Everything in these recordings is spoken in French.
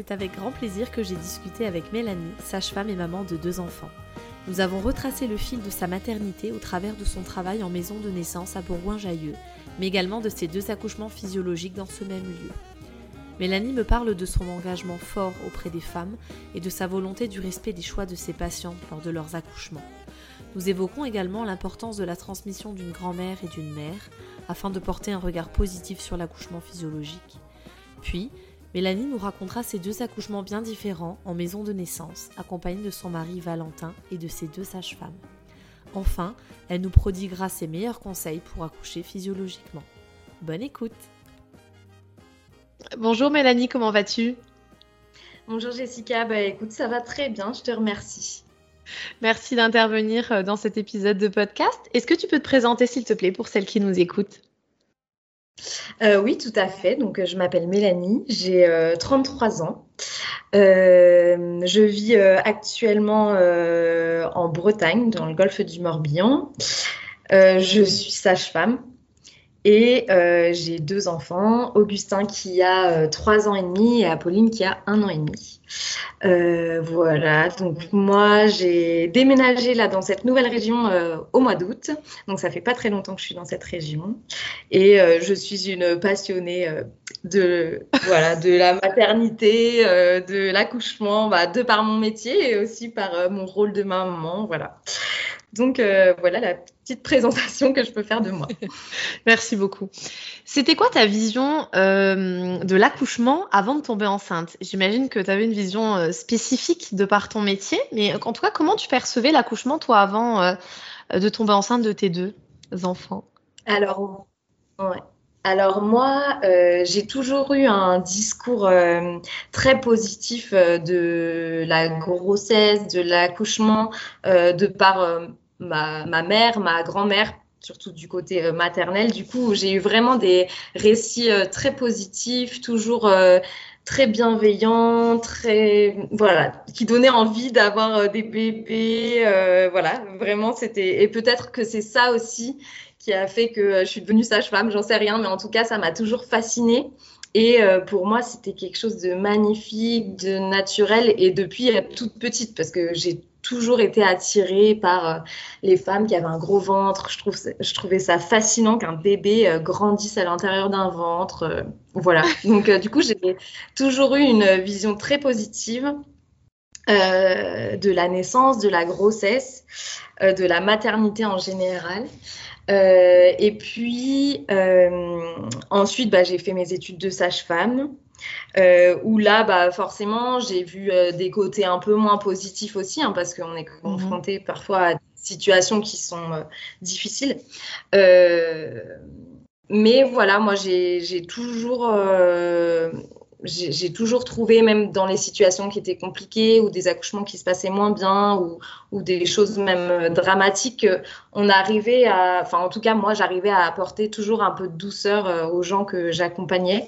C'est avec grand plaisir que j'ai discuté avec Mélanie, sage-femme et maman de deux enfants. Nous avons retracé le fil de sa maternité au travers de son travail en maison de naissance à Bourgoin-Jailleux, mais également de ses deux accouchements physiologiques dans ce même lieu. Mélanie me parle de son engagement fort auprès des femmes et de sa volonté du respect des choix de ses patientes lors de leurs accouchements. Nous évoquons également l'importance de la transmission d'une grand-mère et d'une mère afin de porter un regard positif sur l'accouchement physiologique. Puis, Mélanie nous racontera ses deux accouchements bien différents en maison de naissance, accompagnée de son mari Valentin et de ses deux sages-femmes. Enfin, elle nous prodiguera ses meilleurs conseils pour accoucher physiologiquement. Bonne écoute Bonjour Mélanie, comment vas-tu? Bonjour Jessica, bah écoute, ça va très bien, je te remercie. Merci d'intervenir euh, dans cet épisode de podcast. Est-ce que tu peux te présenter s'il te plaît pour celles qui nous écoutent? Euh, oui, tout à fait. Donc, je m'appelle Mélanie, j'ai 33 euh, ans. je vis actuellement en Bretagne, dans le golfe du Morbihan. je suis sage-femme. Et euh, j'ai deux enfants, Augustin qui a euh, trois ans et demi et Apolline qui a un an et demi. Euh, voilà, donc moi j'ai déménagé là dans cette nouvelle région au mois d'août, donc ça fait pas très longtemps que je suis dans cette région et je suis une passionnée de voilà de la maternité, de l'accouchement, bah, de par mon métier et aussi par mon rôle de maman, voilà. Donc voilà la petite présentation que je peux faire de moi. Merci beaucoup. C'était quoi ta vision euh, de l'accouchement avant de tomber enceinte? J'imagine que tu avais une vision euh, spécifique de par ton métier, mais en tout cas, comment tu percevais l'accouchement, toi, avant euh, de tomber enceinte de tes deux enfants? Alors, Alors moi, j'ai toujours eu un discours très positif de la grossesse, de l'accouchement, de par ma, mère, ma grand-mère, surtout du côté euh, maternel. Du coup, j'ai eu vraiment des récits euh, très positifs, toujours euh, très bienveillants, très voilà, qui donnaient envie d'avoir des bébés. voilà, vraiment, c'était et peut-être que c'est ça aussi qui a fait que je suis devenue sage-femme. J'en sais rien, mais en tout cas, ça m'a toujours fascinée. Et pour moi, c'était quelque chose de magnifique, de naturel, et depuis toute petite, parce que j'ai toujours été attirée par euh, les femmes qui avaient un gros ventre. Je, trouve, je trouvais ça fascinant qu'un bébé euh, grandisse à l'intérieur d'un ventre. Euh, voilà. Donc, du coup, j'ai toujours eu une vision très positive de la naissance, de la grossesse, de la maternité en général. et puis, ensuite, bah, j'ai fait mes études de sage-femme. Euh, où là, bah, forcément, j'ai vu euh, des côtés un peu moins positifs aussi, hein, parce qu'on est mhm. confronté parfois à des situations qui sont euh, difficiles. mais voilà, moi, j'ai toujours j'ai toujours trouvé, même dans les situations qui étaient compliquées ou des accouchements qui se passaient moins bien ou, ou des choses même dramatiques, on arrivait à, enfin en tout cas moi j'arrivais à apporter toujours un peu de douceur aux gens que j'accompagnais.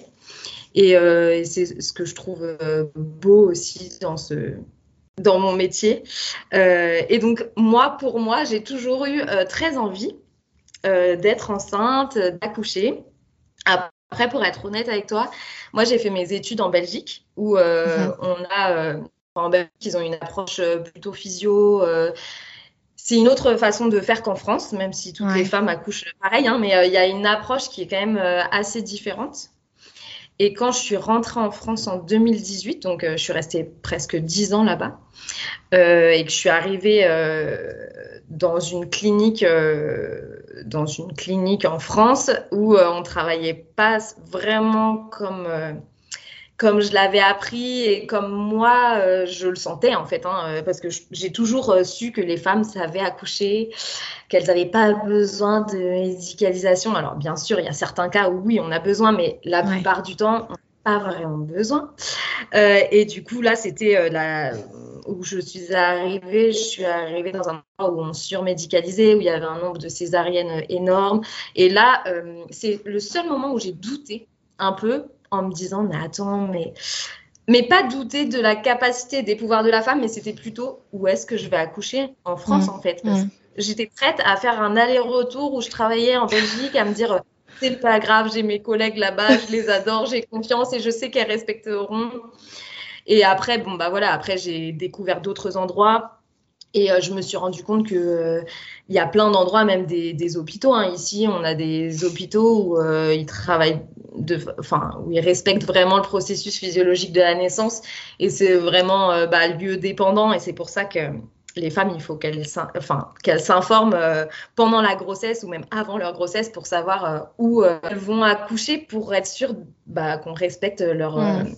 Euh, et, c'est ce que je trouve euh, beau aussi dans ce dans mon métier. Euh, et donc moi, pour moi, j'ai toujours eu très envie d'être enceinte, d'accoucher. Après, pour être honnête avec toi, moi j'ai fait mes études en Belgique où mhm. on a en Belgique ils ont une approche plutôt physio c'est une autre façon de faire qu'en France, même si toutes les femmes accouchent pareil, hein, mais il y a une approche qui est quand même assez différente. Et quand je suis rentrée en France en 2018, donc je suis restée presque 10 ans là-bas, et que je suis arrivée dans une clinique, dans une clinique en France où on travaillait pas vraiment comme comme je l'avais appris et comme moi, euh, je le sentais en fait, hein, euh, parce que j'ai toujours euh, su que les femmes savaient accoucher, qu'elles n'avaient pas besoin de médicalisation. Alors bien sûr, il y a certains cas où oui, on a besoin, mais la plupart du temps, on n'a pas vraiment besoin. et du coup, là, c'était là où je suis arrivée. Je suis arrivée dans un endroit où on surmédicalisait, où il y avait un nombre de césariennes énorme. Et là, c'est le seul moment où j'ai douté un peu en me disant, mais attends, mais mais pas douter de la capacité des pouvoirs de la femme, mais c'était plutôt où est-ce que je vais accoucher en France, mmh. en fait? Mmh. J'étais prête à faire un aller-retour où je travaillais en Belgique, à me dire c'est pas grave, j'ai mes collègues là-bas, je les adore, j'ai confiance et je sais qu'elles respecteront. Et après, bon, bah voilà, après j'ai découvert d'autres endroits. Et euh, je me suis rendu compte que euh, il y a plein d'endroits, même des, hôpitaux. Hein. Ici, on a des hôpitaux où euh, ils travaillent, enfin, où ils respectent vraiment le processus physiologique de la naissance. Et c'est vraiment bah, lieu dépendant. Et c'est pour ça que les femmes, il faut qu'elles s'informent pendant la grossesse ou même avant leur grossesse pour savoir où elles vont accoucher pour être sûr bah, qu'on respecte leur, mmh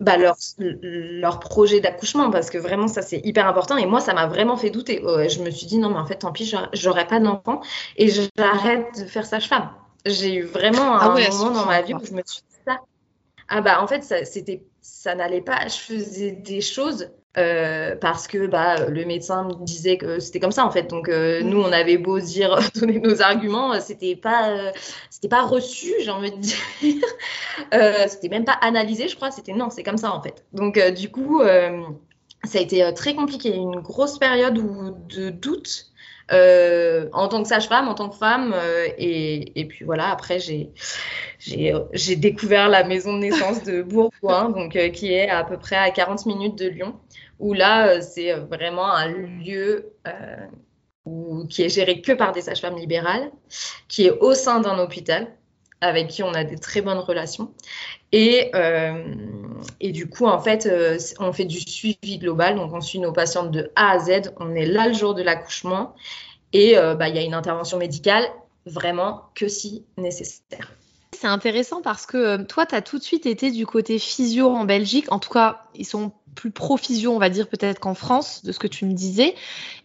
bah, leur, leur projet d'accouchement parce que vraiment ça c'est hyper important et moi ça m'a vraiment fait douter. je me suis dit non mais en fait tant pis j'aurais pas d'enfant et j'arrête de faire sage-femme. J'ai eu vraiment un ah moment dans ma vie où je me suis dit ça. Ah bah en fait ça c'était ça n'allait pas. Je faisais des choses euh, parce que bah, le médecin me disait que c'était comme ça en fait. Donc euh, nous, on avait beau dire, donner nos arguments, c'était pas, euh, c'était pas reçu, j'ai envie de dire. c'était même pas analysé, je crois. C'était non, c'est comme ça en fait. Donc du coup, ça a été très compliqué, une grosse période où, de doute. en tant que sage-femme, en tant que femme. et, et, puis voilà, après, j'ai, j'ai, découvert la maison de naissance de Bourgoin, donc, qui est à peu près à 40 minutes de Lyon où là, euh, c'est euh, vraiment un lieu euh, qui est géré que par des sages-femmes libérales, qui est au sein d'un hôpital, avec qui on a des très bonnes relations. Et, et du coup, en fait, on fait du suivi global, donc on suit nos patientes de A à Z, on est là le jour de l'accouchement, et bah, il y a une intervention médicale vraiment que si nécessaire. C'est intéressant parce que toi, tu as tout de suite été du côté physio en Belgique. En tout cas, ils sont plus pro-physio, on va dire peut-être qu'en France, de ce que tu me disais.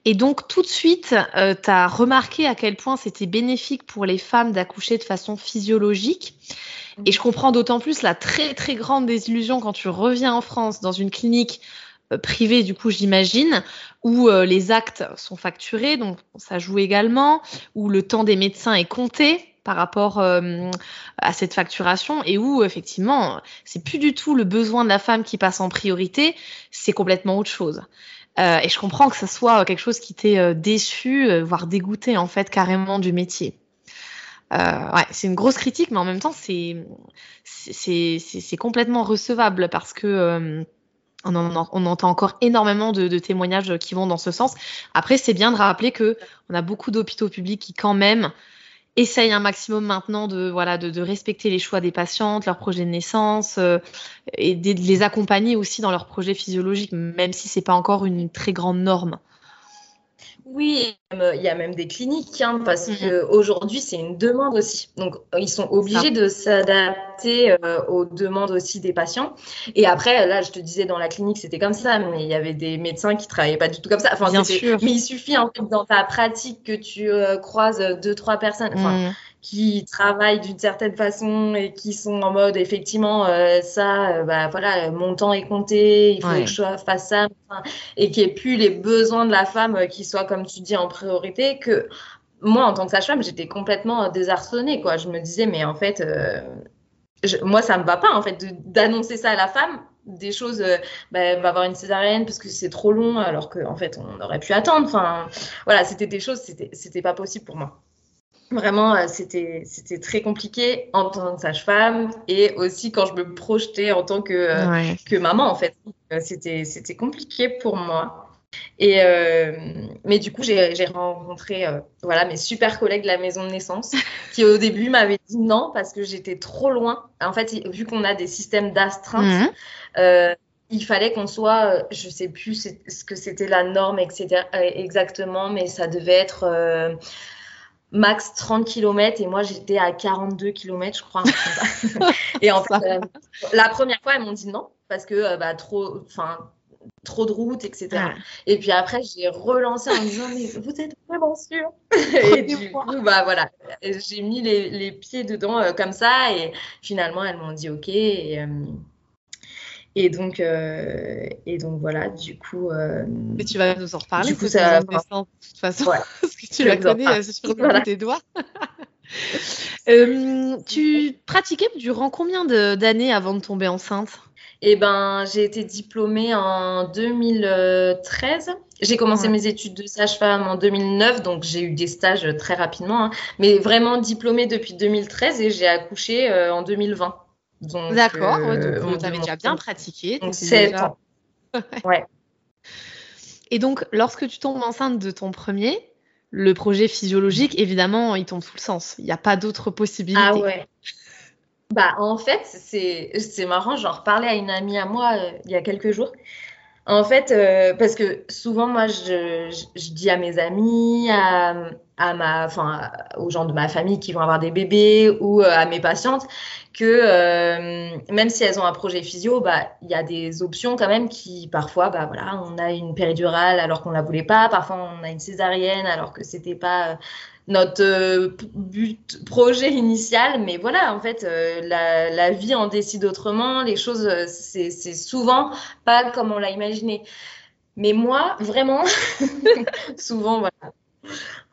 Et donc tout de suite, euh, tu as remarqué à quel point c'était bénéfique pour les femmes d'accoucher de façon physiologique. Et je comprends d'autant plus la très très grande désillusion quand tu reviens en France dans une clinique euh, privée, du coup j'imagine, où euh, les actes sont facturés, donc ça joue également, où le temps des médecins est compté par rapport euh, à cette facturation et où effectivement c'est plus du tout le besoin de la femme qui passe en priorité, c'est complètement autre chose. Euh, et je comprends que ce soit quelque chose qui t'ait euh, déçu, voire dégoûté en fait carrément du métier. ouais, c'est une grosse critique, mais en même temps c'est c'est complètement recevable parce que on, on, entend encore énormément de, de, témoignages qui vont dans ce sens. Après, c'est bien de rappeler que on a beaucoup d'hôpitaux publics qui quand même essaye un maximum maintenant de voilà de, de, respecter les choix des patientes, leurs projets de naissance euh, et de les accompagner aussi dans leurs projets physiologiques, même si c'est pas encore une très grande norme. Oui, il y a même des cliniques, hein, parce mm. qu'aujourd'hui, c'est une demande aussi. Donc, ils sont obligés de s'adapter euh, aux demandes aussi des patients. Et après, là, je te disais, dans la clinique, c'était comme ça, mais il y avait des médecins qui travaillaient pas du tout comme ça. Enfin, Bien sûr. Mais il suffit, en fait, dans ta pratique, que tu euh, croises deux, trois personnes. Enfin, mm qui travaillent d'une certaine façon et qui sont en mode effectivement euh, ça euh, bah voilà mon temps est compté il faut que je fasse ça et qu'il n'y ait plus les besoins de la femme euh, qui soient comme tu dis en priorité que moi en tant que sage-femme j'étais complètement désarçonnée quoi. Je me disais mais en fait moi ça me va pas en fait d'annoncer ça à la femme des choses bah, va avoir une césarienne parce que c'est trop long alors qu'en en fait on aurait pu attendre enfin voilà c'était des choses c'était c'était pas possible pour moi Vraiment, euh, c'était c'était très compliqué en tant que sage-femme et aussi quand je me projetais en tant que, euh, que maman, en fait. Euh, c'était c'était compliqué pour moi. Et euh, mais du coup, j'ai rencontré euh, voilà mes super collègues de la maison de naissance qui au début m'avaient dit non parce que j'étais trop loin. En fait, vu qu'on a des systèmes d'astreinte, mhm. euh, il fallait qu'on soit, je sais plus ce que c'était la norme, etc. Exactement, mais ça devait être max 30 km et moi j'étais à 42 km, je crois. et en fait, la première fois, elles m'ont dit non parce que bah, trop, enfin trop de routes, etc. Et puis après, j'ai relancé en me disant, mais vous êtes vraiment sûr Et du coup, bah voilà, j'ai mis les, les, pieds dedans euh, comme ça et finalement, elles m'ont dit OK. Et, euh, et donc, euh, et donc voilà, du coup. mais tu vas nous en reparler. Du coup, ça. De toute façon, parce que tu la connais sur voilà. tes doigts. tu pratiquais durant combien d'années avant de tomber enceinte? Eh ben, j'ai été diplômée en 2013. J'ai commencé mes études de sage-femme en 2009, donc j'ai eu des stages très rapidement, hein. mais vraiment diplômée depuis 2013 et j'ai accouché euh, en 2020. D'accord, euh, donc tu avais déjà bien pratiqué. Donc 7 ans. ouais. Et donc, lorsque tu tombes enceinte de ton premier, le projet physiologique, évidemment, il tombe sous le sens. Il n'y a pas d'autre possibilité. Ah ouais. Bah, en fait, c'est marrant. J'en reparlais à une amie à moi euh, il y a quelques jours. En fait, euh, parce que souvent, moi, je, dis à mes amis, à, ma, enfin, aux gens de ma famille qui vont avoir des bébés ou euh, à mes patientes que même si elles ont un projet physio, bah, il y a des options quand même qui, parfois, bah, voilà, on a une péridurale alors qu'on la voulait pas, parfois on a une césarienne alors que c'était pas notre euh, but, projet initial. Mais voilà, en fait, euh, la, la, vie en décide autrement. Les choses, euh, c'est souvent pas comme on l'a imaginé. Mais moi, vraiment, souvent, voilà,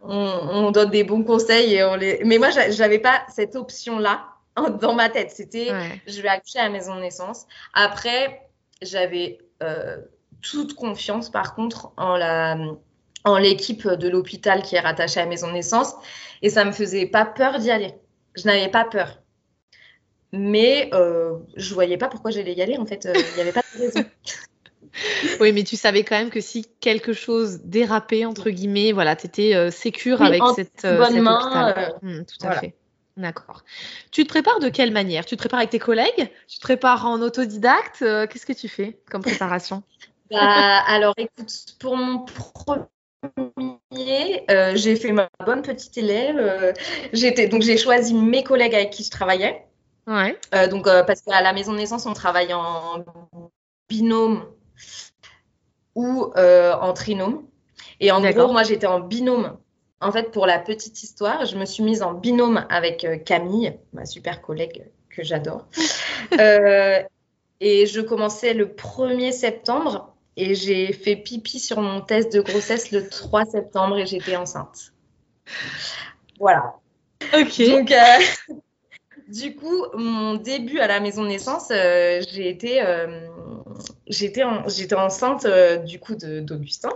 on, on, donne des bons conseils et on les. Mais moi, j'avais pas cette option-là dans ma tête. C'était, je vais accoucher à la maison de naissance. Après, j'avais euh, toute confiance, par contre, en la en l'équipe de l'hôpital qui est rattachée à la maison de naissance et ça me faisait pas peur d'y aller. Je n'avais pas peur. Mais euh, je voyais pas pourquoi j'allais y aller en fait. Euh, il n'y avait pas de raison. oui, mais tu savais quand même que si quelque chose dérapait, entre guillemets, voilà, tu étais euh, sécure avec cette, euh, bonne main. Mmh, tout à fait. D'accord. Tu te prépares de quelle manière? Tu te prépares avec tes collègues? Tu te prépares en autodidacte? Qu'est-ce que tu fais comme préparation? Bah, Alors, écoute, pour mon premier euh, j'ai fait ma bonne petite élève. Euh, j'étais donc j'ai choisi mes collègues avec qui je travaillais. Ouais. Euh, donc parce qu'à la maison de naissance on travaille en binôme ou en trinôme. Et en gros moi j'étais en binôme. En fait pour la petite histoire je me suis mise en binôme avec Camille, ma super collègue que j'adore. et je commençais le 1er septembre et j'ai fait pipi sur mon test de grossesse le 3 septembre et j'étais enceinte. Voilà. Ok. Donc, euh, du coup, mon début à la maison de naissance, euh, j'ai été, euh, j'étais, j'étais enceinte du coup d'Augustin.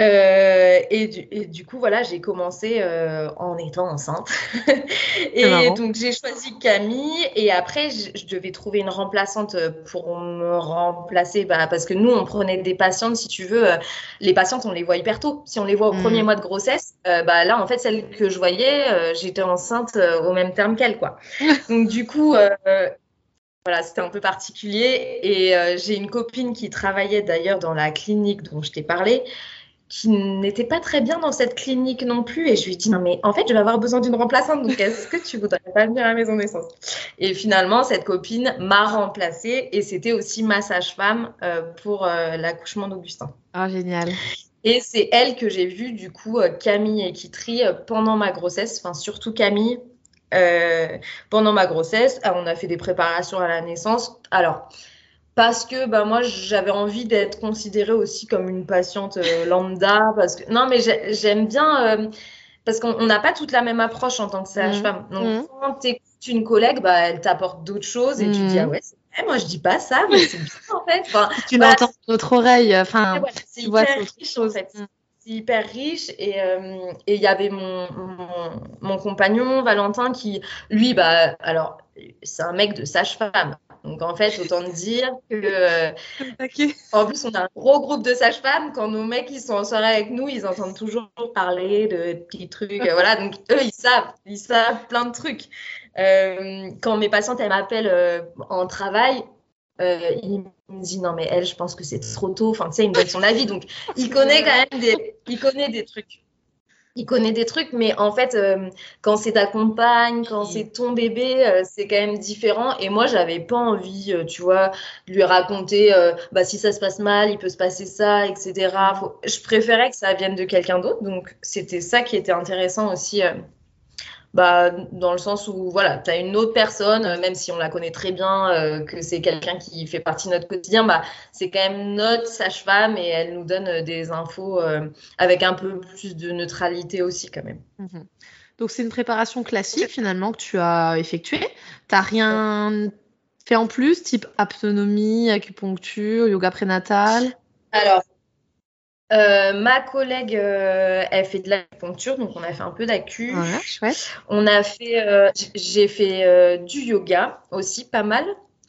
Euh, et, du, et, du, coup, voilà, j'ai commencé euh, en étant enceinte. et donc, j'ai choisi Camille. Et après, je, devais trouver une remplaçante pour me remplacer. Bah, parce que nous, on prenait des patientes, si tu veux. Euh, les patientes, on les voit hyper tôt. Si on les voit au premier mm. mois de grossesse, euh, bah, là, en fait, celle que je voyais, euh, j'étais enceinte au même terme qu'elle. quoi. donc, du coup, voilà, c'était un peu particulier. Et euh, j'ai une copine qui travaillait d'ailleurs dans la clinique dont je t'ai parlé, qui n'était pas très bien dans cette clinique non plus. Et je lui ai dit, non, mais en fait, je vais avoir besoin d'une remplaçante. Donc, est-ce que tu voudrais pas venir à la maison naissance? Et finalement, cette copine m'a remplacée et c'était aussi ma sage-femme euh, pour euh, l'accouchement d'Augustin. Ah, génial. Et c'est elle que j'ai vue, du coup, Camille et Kitri, pendant ma grossesse, enfin, surtout Camille, euh, pendant ma grossesse. On a fait des préparations à la naissance. Alors, parce que bah, moi, j'avais envie d'être considérée aussi comme une patiente euh, lambda. Parce que... Non, mais j'aime bien, euh, parce qu'on n'a pas toute la même approche en tant que sage-femme. Mmh. Donc, mmh. quand tu écoutes une collègue, bah, elle t'apporte d'autres choses et tu dis, mmh. ah ouais, c'est vrai, moi, je dis pas ça, mais c'est bien en fait. Enfin, tu bah, l'entends de notre oreille. Enfin, tu vois, c'est autre chose. En fait c'est hyper riche et euh, il y avait mon, mon, compagnon Valentin qui lui bah alors c'est un mec de sage-femme Donc en fait, autant dire que. en plus, on a un gros groupe de sages-femmes. Quand nos mecs ils sont en soirée avec nous, ils entendent toujours parler de petits trucs. voilà, donc eux, ils savent, ils savent plein de trucs. quand mes patientes, elles m'appellent en travail, il me dit non mais elle je pense que c'est trop tôt enfin tu sais il me donne son avis donc il connaît quand même des il connaît des trucs il connaît des trucs, mais en fait, euh, quand c'est ta compagne, quand c'est ton bébé, euh, c'est quand même différent. Et moi, j'avais pas envie, euh, tu vois, de lui raconter, bah, si ça se passe mal, il peut se passer ça, etc. Je préférais que ça vienne de quelqu'un d'autre. Donc, c'était ça qui était intéressant aussi bah, dans le sens où voilà, tu as une autre personne, euh, même si on la connaît très bien, euh, que c'est quelqu'un qui fait partie de notre quotidien, bah, c'est quand même notre sage-femme et elle nous donne euh, des infos avec un peu plus de neutralité aussi quand même. Mhm. Donc c'est une préparation classique finalement que tu as effectuée. Tu n'as rien fait en plus, type autonomie, acupuncture, yoga prénatal? Alors, euh, ma collègue, euh, elle fait de l'acupuncture, donc on a fait un peu d'acu. On a fait, euh, j'ai fait du yoga aussi, pas mal.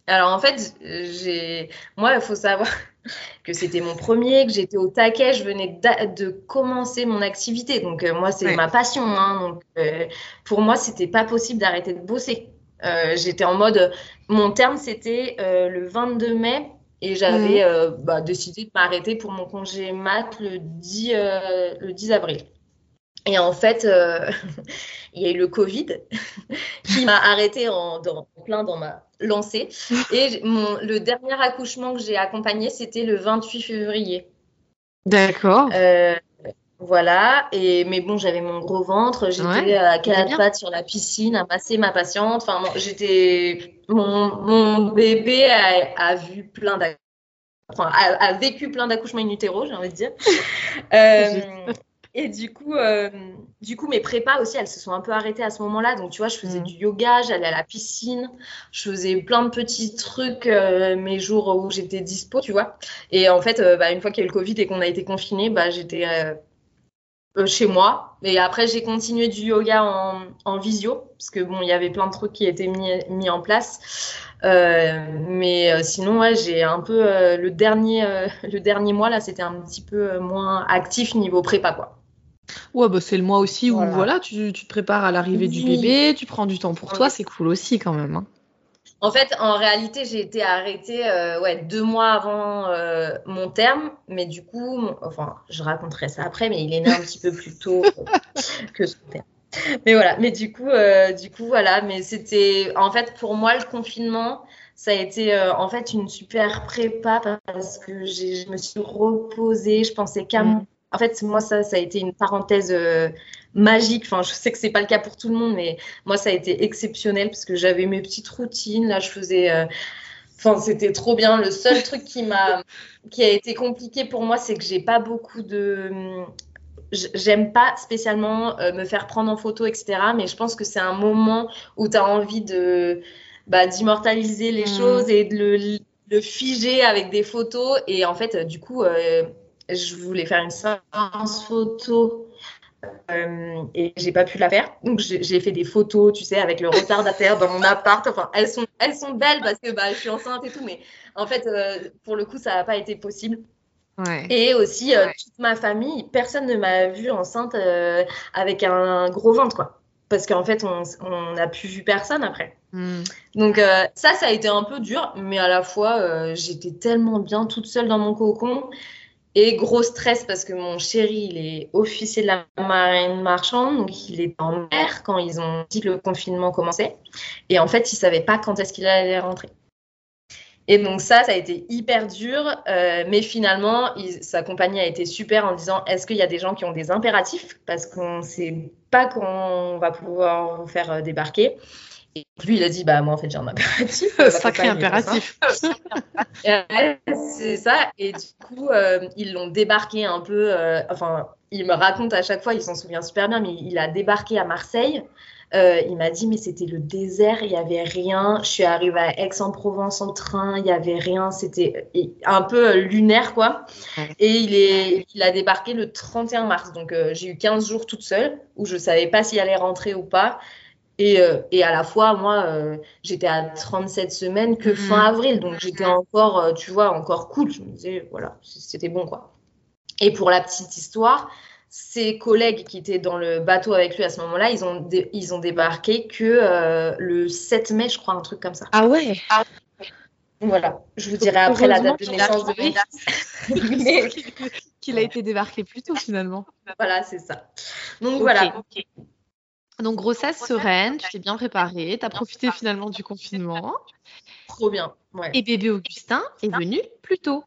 Alors en fait, j'ai, moi, il faut savoir que c'était mon premier, que j'étais au taquet, je venais de commencer mon activité, donc moi c'est ma passion. Hein, donc pour moi, c'était pas possible d'arrêter de bosser. j'étais en mode, mon terme c'était le 22 mai et j'avais mhm. euh, bah, décidé de m'arrêter pour mon congé mat le 10, euh, le 10 avril. Et en fait, euh, il y a eu le Covid qui m'a arrêté en, plein dans ma lancée. Et mon, le dernier accouchement que j'ai accompagné, c'était le 28 février. D'accord. Voilà, et mais bon, j'avais mon gros ventre, j'étais à quatre pattes sur la piscine à masser ma patiente. Enfin, j'étais. Mon, bébé a, vu plein Enfin, a, vécu plein d'accouchements in utero, j'ai envie de dire. Euh, et du coup, euh, du coup, mes prépas aussi, elles se sont un peu arrêtées à ce moment-là. Donc, tu vois, je faisais mm. du yoga, j'allais à la piscine, je faisais plein de petits trucs euh, mes jours où j'étais dispo, tu vois. Et en fait, bah, une fois qu'il y a eu le Covid et qu'on a été confinés, bah, j'étais euh, chez moi. Et après, j'ai continué du yoga en, en, visio, parce que bon, il y avait plein de trucs qui étaient mis, mis en place. Euh, mais euh, sinon, ouais, j'ai un peu le dernier, le dernier mois là, c'était un petit peu moins actif niveau prépa, quoi. Ouais, bah c'est le mois aussi où voilà, tu, tu te prépares à l'arrivée du bébé, tu prends du temps pour toi, c'est cool aussi quand même. Hein. En fait, en réalité, j'ai été arrêtée euh, ouais, deux mois avant euh, mon terme, mais du coup, enfin, je raconterai ça après, mais il est né un petit peu plus tôt que son terme. Mais voilà, mais du coup, euh, du coup, voilà, mais c'était, en fait, pour moi, le confinement, ça a été en fait une super prépa parce que je me suis reposée, je pensais qu'à mm. En fait, moi, ça, ça a été une parenthèse magique. Enfin, je sais que c'est pas le cas pour tout le monde, mais moi, ça a été exceptionnel parce que j'avais mes petites routines. Là, je faisais. Euh, enfin, c'était trop bien. Le seul truc qui m'a, qui a été compliqué pour moi, c'est que j'ai pas beaucoup de. J'aime pas spécialement euh, me faire prendre en photo, etc. Mais je pense que c'est un moment où tu as envie de bah, d'immortaliser les mmh. choses et de le, le, figer avec des photos. Et en fait, du coup, euh, je voulais faire une séance photo euh, et j'ai pas pu la faire. Donc j'ai fait des photos, tu sais, avec le retardataire dans mon appart. Enfin, elles sont, elles sont belles parce que bah, je suis enceinte et tout, mais en fait, euh, pour le coup, ça n'a pas été possible. Et aussi, euh, toute ma famille, personne ne m'a vue enceinte avec un gros ventre, quoi. Parce qu'en fait, on n'a plus vu personne après. Hmm. Donc ça, ça a été un peu dur, mais à la fois, j'étais tellement bien toute seule dans mon cocon. Et gros stress parce que mon chéri, il est officier de la marine marchande, donc il est en mer quand ils ont dit que le confinement commençait. Et en fait, il savait pas quand est-ce qu'il allait rentrer. Et donc ça, ça a été hyper dur, euh, mais finalement, sa compagnie a été super en disant est-ce qu'il y a des gens qui ont des impératifs? Parce qu'on ne sait pas quand on va pouvoir vous faire euh, débarquer. Et lui, il a dit, bah moi en fait j'ai un impératif. Sacré impératif. c'est ça. Et du coup, euh, ils l'ont débarqué un peu. Euh, enfin, il me raconte à chaque fois, il s'en souvient super bien, mais il a débarqué à Marseille. Euh, il m'a dit, mais c'était le désert, il n'y avait rien. Je suis arrivée à Aix-en-Provence en train, il n'y avait rien. C'était un peu lunaire, quoi. Et il, est, il a débarqué le 31 mars. Donc, j'ai eu 15 jours toute seule où je ne savais pas s'il allait rentrer ou pas. Et, et, à la fois, moi, j'étais à 37 semaines que fin mhm. avril. Donc, j'étais encore, tu vois, encore cool. Je me disais, voilà, c'était bon, quoi. Et pour la petite histoire, ses collègues qui étaient dans le bateau avec lui à ce moment-là, ils ont, ils ont débarqué que euh, le 7 mai, je crois, un truc comme ça. Ah ouais Voilà, je vous dirai après la date de naissance de Mais... Qu'il a été débarqué plus tôt finalement. Voilà, c'est ça. Donc voilà. Donc grossesse sereine, tu t'es bien préparée, tu as profité finalement du confinement. Trop bien. Et bébé Augustin est venu plus tôt.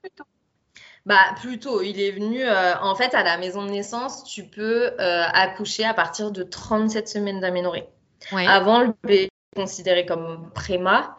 Bah plutôt, il est venu euh, en fait à la maison de naissance, tu peux euh, accoucher à partir de 37 semaines d'aménorrhée. Avant le bébé est considéré comme préma.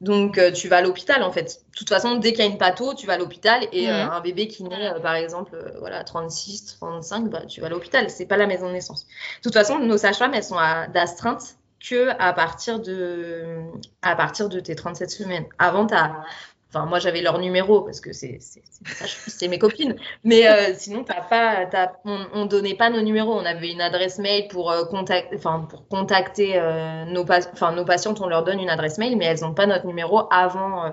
Donc euh, tu vas à l'hôpital en fait. De toute façon, dès qu'il y a une patho, tu vas à l'hôpital et un bébé qui naît par exemple voilà 36, 35, bah, tu vas à l'hôpital, c'est pas la maison de naissance. De toute façon, nos sages-femmes elles sont d'astreinte que à partir de à partir de tes 37 semaines. Avant tu as Enfin, moi, j'avais leur numéro parce que c'est mes copines. Mais euh, sinon, as pas, on ne donnait pas nos numéros. On avait une adresse mail pour, euh, enfin, pour contacter euh, nos, enfin, nos patientes. On leur donne une adresse mail, mais elles n'ont pas notre numéro avant,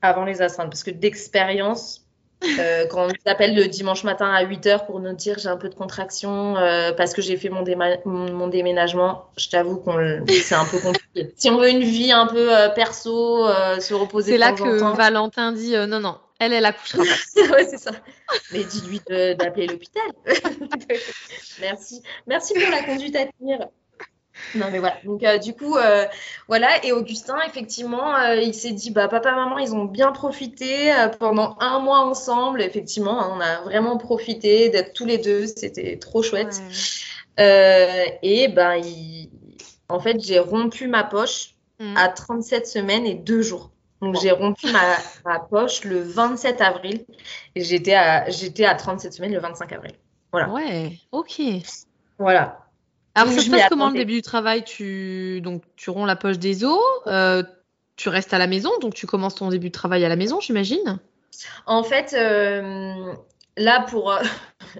avant les astreintes. Parce que d'expérience, euh, quand on nous appelle le dimanche matin à 8h pour nous dire j'ai un peu de contraction euh, parce que j'ai fait mon, mon, déménagement, je t'avoue qu'on c'est un peu compliqué. si on veut une vie un peu euh, perso, se reposer C'est là que Valentin dit non, non, elle, elle accouchera pas. ouais, c'est ça. Mais dis-lui d'appeler l'hôpital. Merci. Merci pour la conduite à tenir. Non, mais voilà. Donc, euh, du coup, euh, voilà. Et Augustin, effectivement, euh, il s'est dit bah, papa, maman, ils ont bien profité pendant un mois ensemble. Effectivement, hein, on a vraiment profité d'être tous les deux. C'était trop chouette. et ben, en fait, j'ai rompu ma poche mm. à 37 semaines et deux jours. Donc, j'ai rompu ma, ma, poche le 27 avril et j'étais à, j'étais à 37 semaines le 25 avril. Voilà. Ouais, ok. Voilà. Alors, ça se passe comment le début du travail? Tu... Donc, tu romps la poche des os, euh, tu restes à la maison, donc tu commences ton début de travail à la maison, j'imagine? En fait, euh, là, pour. Euh,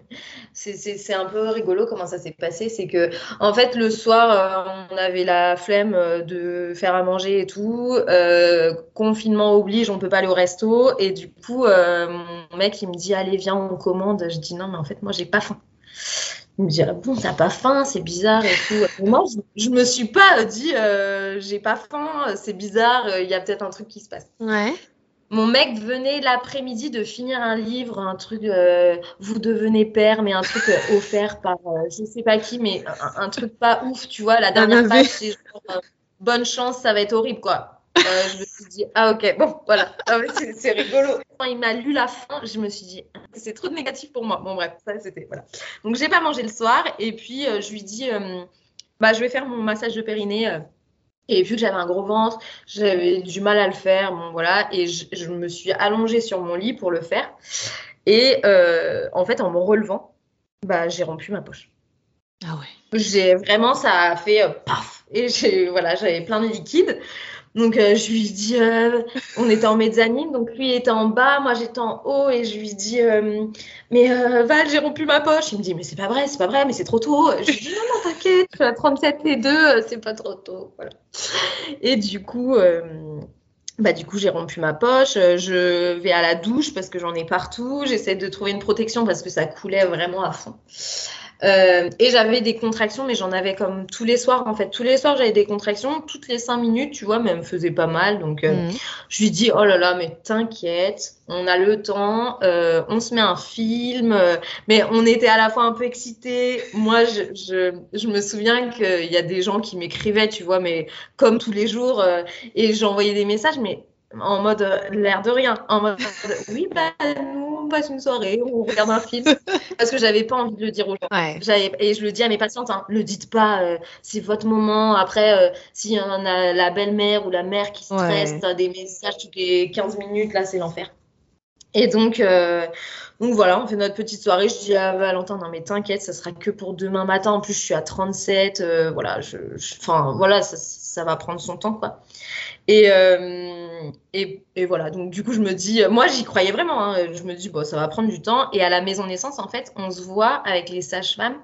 c'est un peu rigolo comment ça s'est passé. C'est que, en fait, le soir, on avait la flemme de faire à manger et tout. confinement oblige, on peut pas aller au resto. Et du coup, mon mec, il me dit Allez, viens, on commande. Je dis Non, mais en fait, moi, j'ai pas faim il me dirait bon t'as pas faim c'est bizarre et tout. Moi je, je, me suis pas dit euh, j'ai pas faim c'est bizarre il y a peut-être un truc qui se passe. Ouais. Mon mec venait l'après-midi de finir un livre un truc euh, vous devenez père mais un truc euh, offert par je sais pas qui mais un, un, truc pas ouf tu vois la dernière page c'est genre bonne chance ça va être horrible quoi euh, je me suis dit, ah ok, bon, voilà, ah c'est rigolo. Quand il m'a lu la fin, je me suis dit, c'est trop négatif pour moi. Bon, bref, ça c'était, voilà. Donc, j'ai pas mangé le soir, et puis euh, je lui dis, euh, bah, je vais faire mon massage de périnée. et vu que j'avais un gros ventre, j'avais du mal à le faire, bon, voilà, et je, je, me suis allongée sur mon lit pour le faire. Et en fait, en me relevant, bah, j'ai rompu ma poche. Ah ouais. J'ai vraiment, ça a fait paf, et j'ai, voilà, j'avais plein de liquide. Donc euh, je lui dis, euh, on était en mezzanine, donc lui était en bas, moi j'étais en haut, et je lui dis, euh, mais Val, j'ai rompu ma poche. Il me dit, mais c'est pas vrai, c'est pas vrai, mais c'est trop tôt. Je lui dis, non, non, t'inquiète, tu as 37 et 2, c'est pas trop tôt. Et du coup, bah, du coup, j'ai rompu ma poche, je vais à la douche parce que j'en ai partout, j'essaie de trouver une protection parce que ça coulait vraiment à fond. Euh, et j'avais des contractions, mais j'en avais comme tous les soirs en fait. Tous les soirs, j'avais des contractions, toutes les cinq minutes, tu vois, mais elle me faisait pas mal. Donc, euh, mhm. je lui dis, oh là là, mais t'inquiète, on a le temps, euh, on se met un film. mais on était à la fois un peu excités. Moi, je, je, je me souviens qu'il y a des gens qui m'écrivaient, tu vois, mais comme tous les jours, et j'envoyais des messages, mais en mode l'air de rien, en mode oui, bah nous passe une soirée, on regarde un film, parce que j'avais pas envie de le dire aux gens. Et je le dis à mes patientes, hein, le dites pas, euh, c'est votre moment. Après, euh, s'il y en a la belle-mère ou la mère qui stresse, ouais. des messages toutes les 15 minutes, là c'est l'enfer. Et donc, euh, donc voilà, on fait notre petite soirée. Je dis à Valentin, non mais t'inquiète, ça sera que pour demain matin. En plus, je suis à 37. voilà, je, enfin voilà, ça, ça, va prendre son temps quoi. Euh, et, voilà, donc du coup, je me dis, moi j'y croyais vraiment, hein. je me dis, bon, ça va prendre du temps. Et à la maison naissance, en fait, on se voit avec les sages-femmes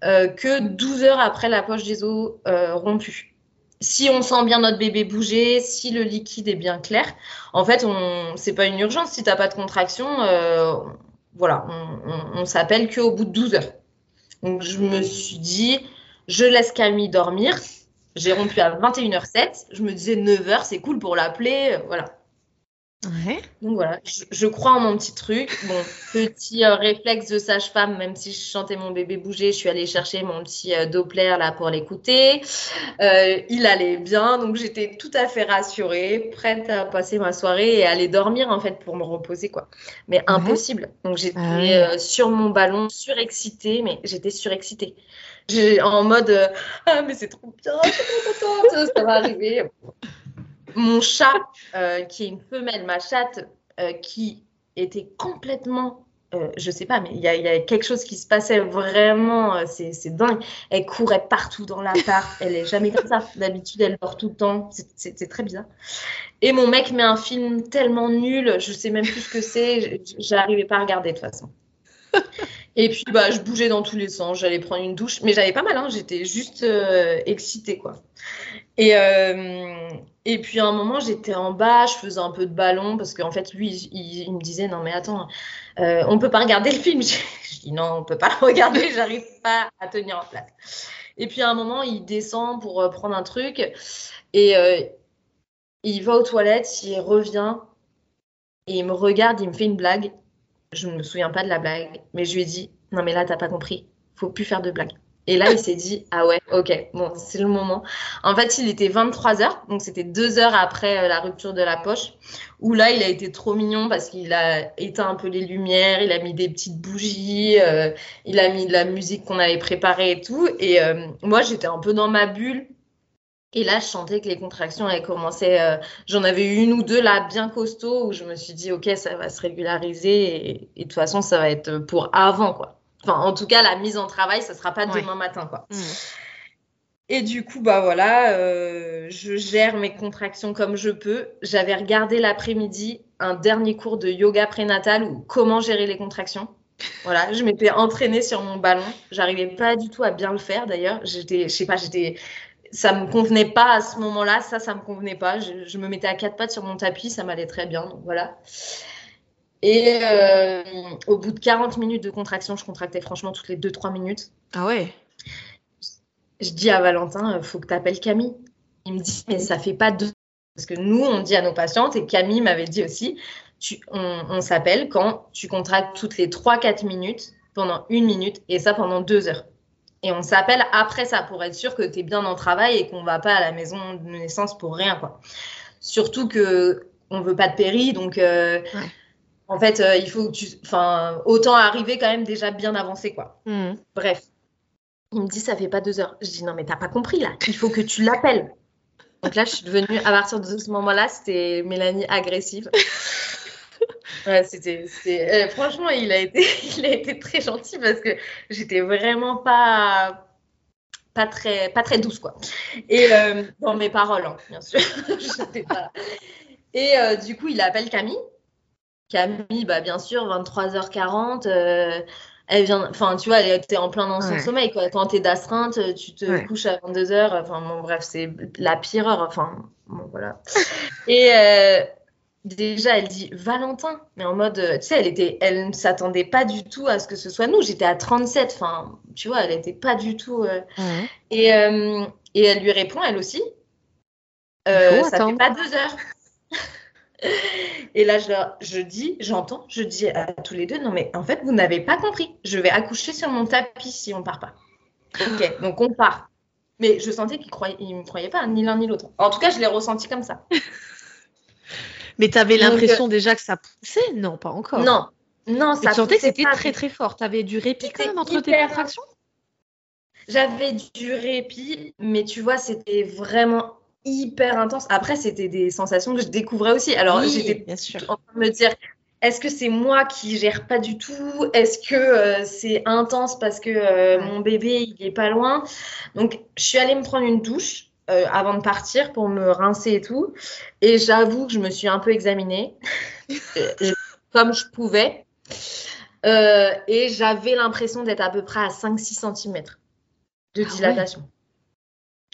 que 12 heures après la poche des os rompue. Si on sent bien notre bébé bouger, si le liquide est bien clair, en fait, on c'est pas une urgence. Si tu n'as pas de contraction, voilà, on, on, s'appelle qu'au bout de 12 heures. Donc, je me suis dit, je laisse Camille dormir. J'ai rompu à 21h07. Je me disais 9h, c'est cool pour l'appeler. Voilà. Donc voilà, je, crois en mon petit truc. Bon, petit euh, réflexe de sage-femme, même si je chantais mon bébé bouger, je suis allée chercher mon petit euh, Doppler là pour l'écouter. Euh, il allait bien, donc j'étais tout à fait rassurée, prête à passer ma soirée et aller dormir en fait pour me reposer quoi. Mais impossible. Donc j'étais ah sur mon ballon, surexcitée, mais j'étais surexcitée. En mode ah mais c'est trop bien, je trop contente, ça va arriver mon chat, euh, qui est une femelle, ma chatte, euh, qui était complètement, euh, je sais pas, mais il y, a quelque chose qui se passait vraiment, c'est dingue. Elle courait partout dans l'appart, elle est jamais comme ça. D'habitude, elle dort tout le temps, c'est très bizarre. Et mon mec met un film tellement nul, je sais même plus ce que c'est, j'arrivais pas à regarder de toute façon. Et puis, bah, je bougeais dans tous les sens. J'allais prendre une douche, mais j'avais pas mal. Hein, J'étais juste excitée, quoi. Et, euh, et puis à un moment, j'étais en bas, je faisais un peu de ballon parce qu'en fait, lui, il, me disait Non, mais attends, euh, on peut pas regarder le film. Je, dis Non, on peut pas le regarder, j'arrive pas à tenir en place. Et puis à un moment, il descend pour euh, prendre un truc et euh, il va aux toilettes, il revient et il me regarde, il me fait une blague. Je me souviens pas de la blague, mais je lui ai dit Non, mais là, t'as pas compris, faut plus faire de blagues. Et là, il s'est dit, ah ouais, ok, bon, c'est le moment. En fait, il était 23 heures, donc c'était deux heures après euh, la rupture de la poche, où là, il a été trop mignon parce qu'il a éteint un peu les lumières, il a mis des petites bougies, euh, il a mis de la musique qu'on avait préparée et tout. Et euh, moi, j'étais un peu dans ma bulle. Et là, je sentais que les contractions avaient commencé. J'en avais eu une ou deux là, bien costaud, où je me suis dit, ok, ça va se régulariser et, et de toute façon, ça va être pour avant, quoi. Enfin, en tout cas, la mise en travail, ça sera pas demain matin, quoi. Mmh. Et du coup, bah voilà, euh, je gère mes contractions comme je peux. J'avais regardé l'après-midi un dernier cours de yoga prénatal ou comment gérer les contractions. Voilà, je m'étais entraînée sur mon ballon. J'arrivais pas du tout à bien le faire d'ailleurs. J'étais, je sais pas, j'étais, ça me convenait pas à ce moment-là. Ça, ça me convenait pas. Je, je, me mettais à quatre pattes sur mon tapis, ça m'allait très bien. Donc voilà. Et euh, au bout de 40 minutes de contraction, je contractais franchement toutes les 2-3 minutes. Ah ouais? Je dis à Valentin, il euh, faut que tu appelles Camille. Il me dit, mais ça fait pas deux. Parce que nous, on dit à nos patientes, et Camille m'avait dit aussi, tu, on, s'appelle quand tu contractes toutes les 3-4 minutes pendant une minute, et ça pendant deux heures. Et on s'appelle après ça pour être sûr que tu es bien en travail et qu'on va pas à la maison de naissance pour rien. quoi. Surtout que on veut pas de péri, donc euh, en fait, euh, il faut que tu. Enfin, autant arriver quand même déjà bien avancé, quoi. Hmm. Bref. Il me dit, ça fait pas deux heures. Je dis, non, mais t'as pas compris, là. Il faut que tu l'appelles. Donc là, je suis devenue, à partir de ce moment-là, c'était Mélanie agressive. ouais, c'était, euh, franchement, il a, été, il a été très gentil parce que j'étais vraiment pas, pas, très, pas très douce, quoi. Et euh, dans mes paroles, hein, bien sûr. pas... Et du coup, il appelle Camille. Camille, bah, bien sûr, 23h40, euh, elle vient, enfin, tu vois, elle était en plein dans son sommeil, quoi. Quand t'es d'astreinte, tu te couches à 22h, enfin, bon, bref, c'est la pire heure, enfin, bon, voilà. Et euh, déjà, elle dit Valentin, mais en mode, tu sais, elle était, elle ne s'attendait pas du tout à ce que ce soit nous. J'étais à 37, enfin, tu vois, elle n'était pas du tout. Euh, et, et elle lui répond, elle aussi. ça fait pas deux heures. Et là, je, dis, j'entends, je dis à tous les deux, non mais en fait, vous n'avez pas compris. Je vais accoucher sur mon tapis si on part pas. Ok, donc on part. Mais je sentais qu'ils ne me croyaient pas, ni l'un ni l'autre. En tout cas, je l'ai ressenti comme ça. mais tu avais l'impression déjà que ça poussait? Non, pas encore. Non, non, ça Tu sentais que c'était très très fort. Tu avais du répit quand même entre tes contractions? J'avais du répit, mais tu vois, c'était vraiment hyper intense. Après, c'était des sensations que je découvrais aussi. Alors, j'étais en train de me dire, est-ce que c'est moi qui gère pas du tout? Est-ce que euh, c'est intense parce que euh, mon bébé il est pas loin? Donc, je suis allée me prendre une douche euh, avant de partir pour me rincer et tout. Et j'avoue que je me suis un peu examinée comme je pouvais. et j'avais l'impression d'être à peu près à 5-6 cm. de dilatation.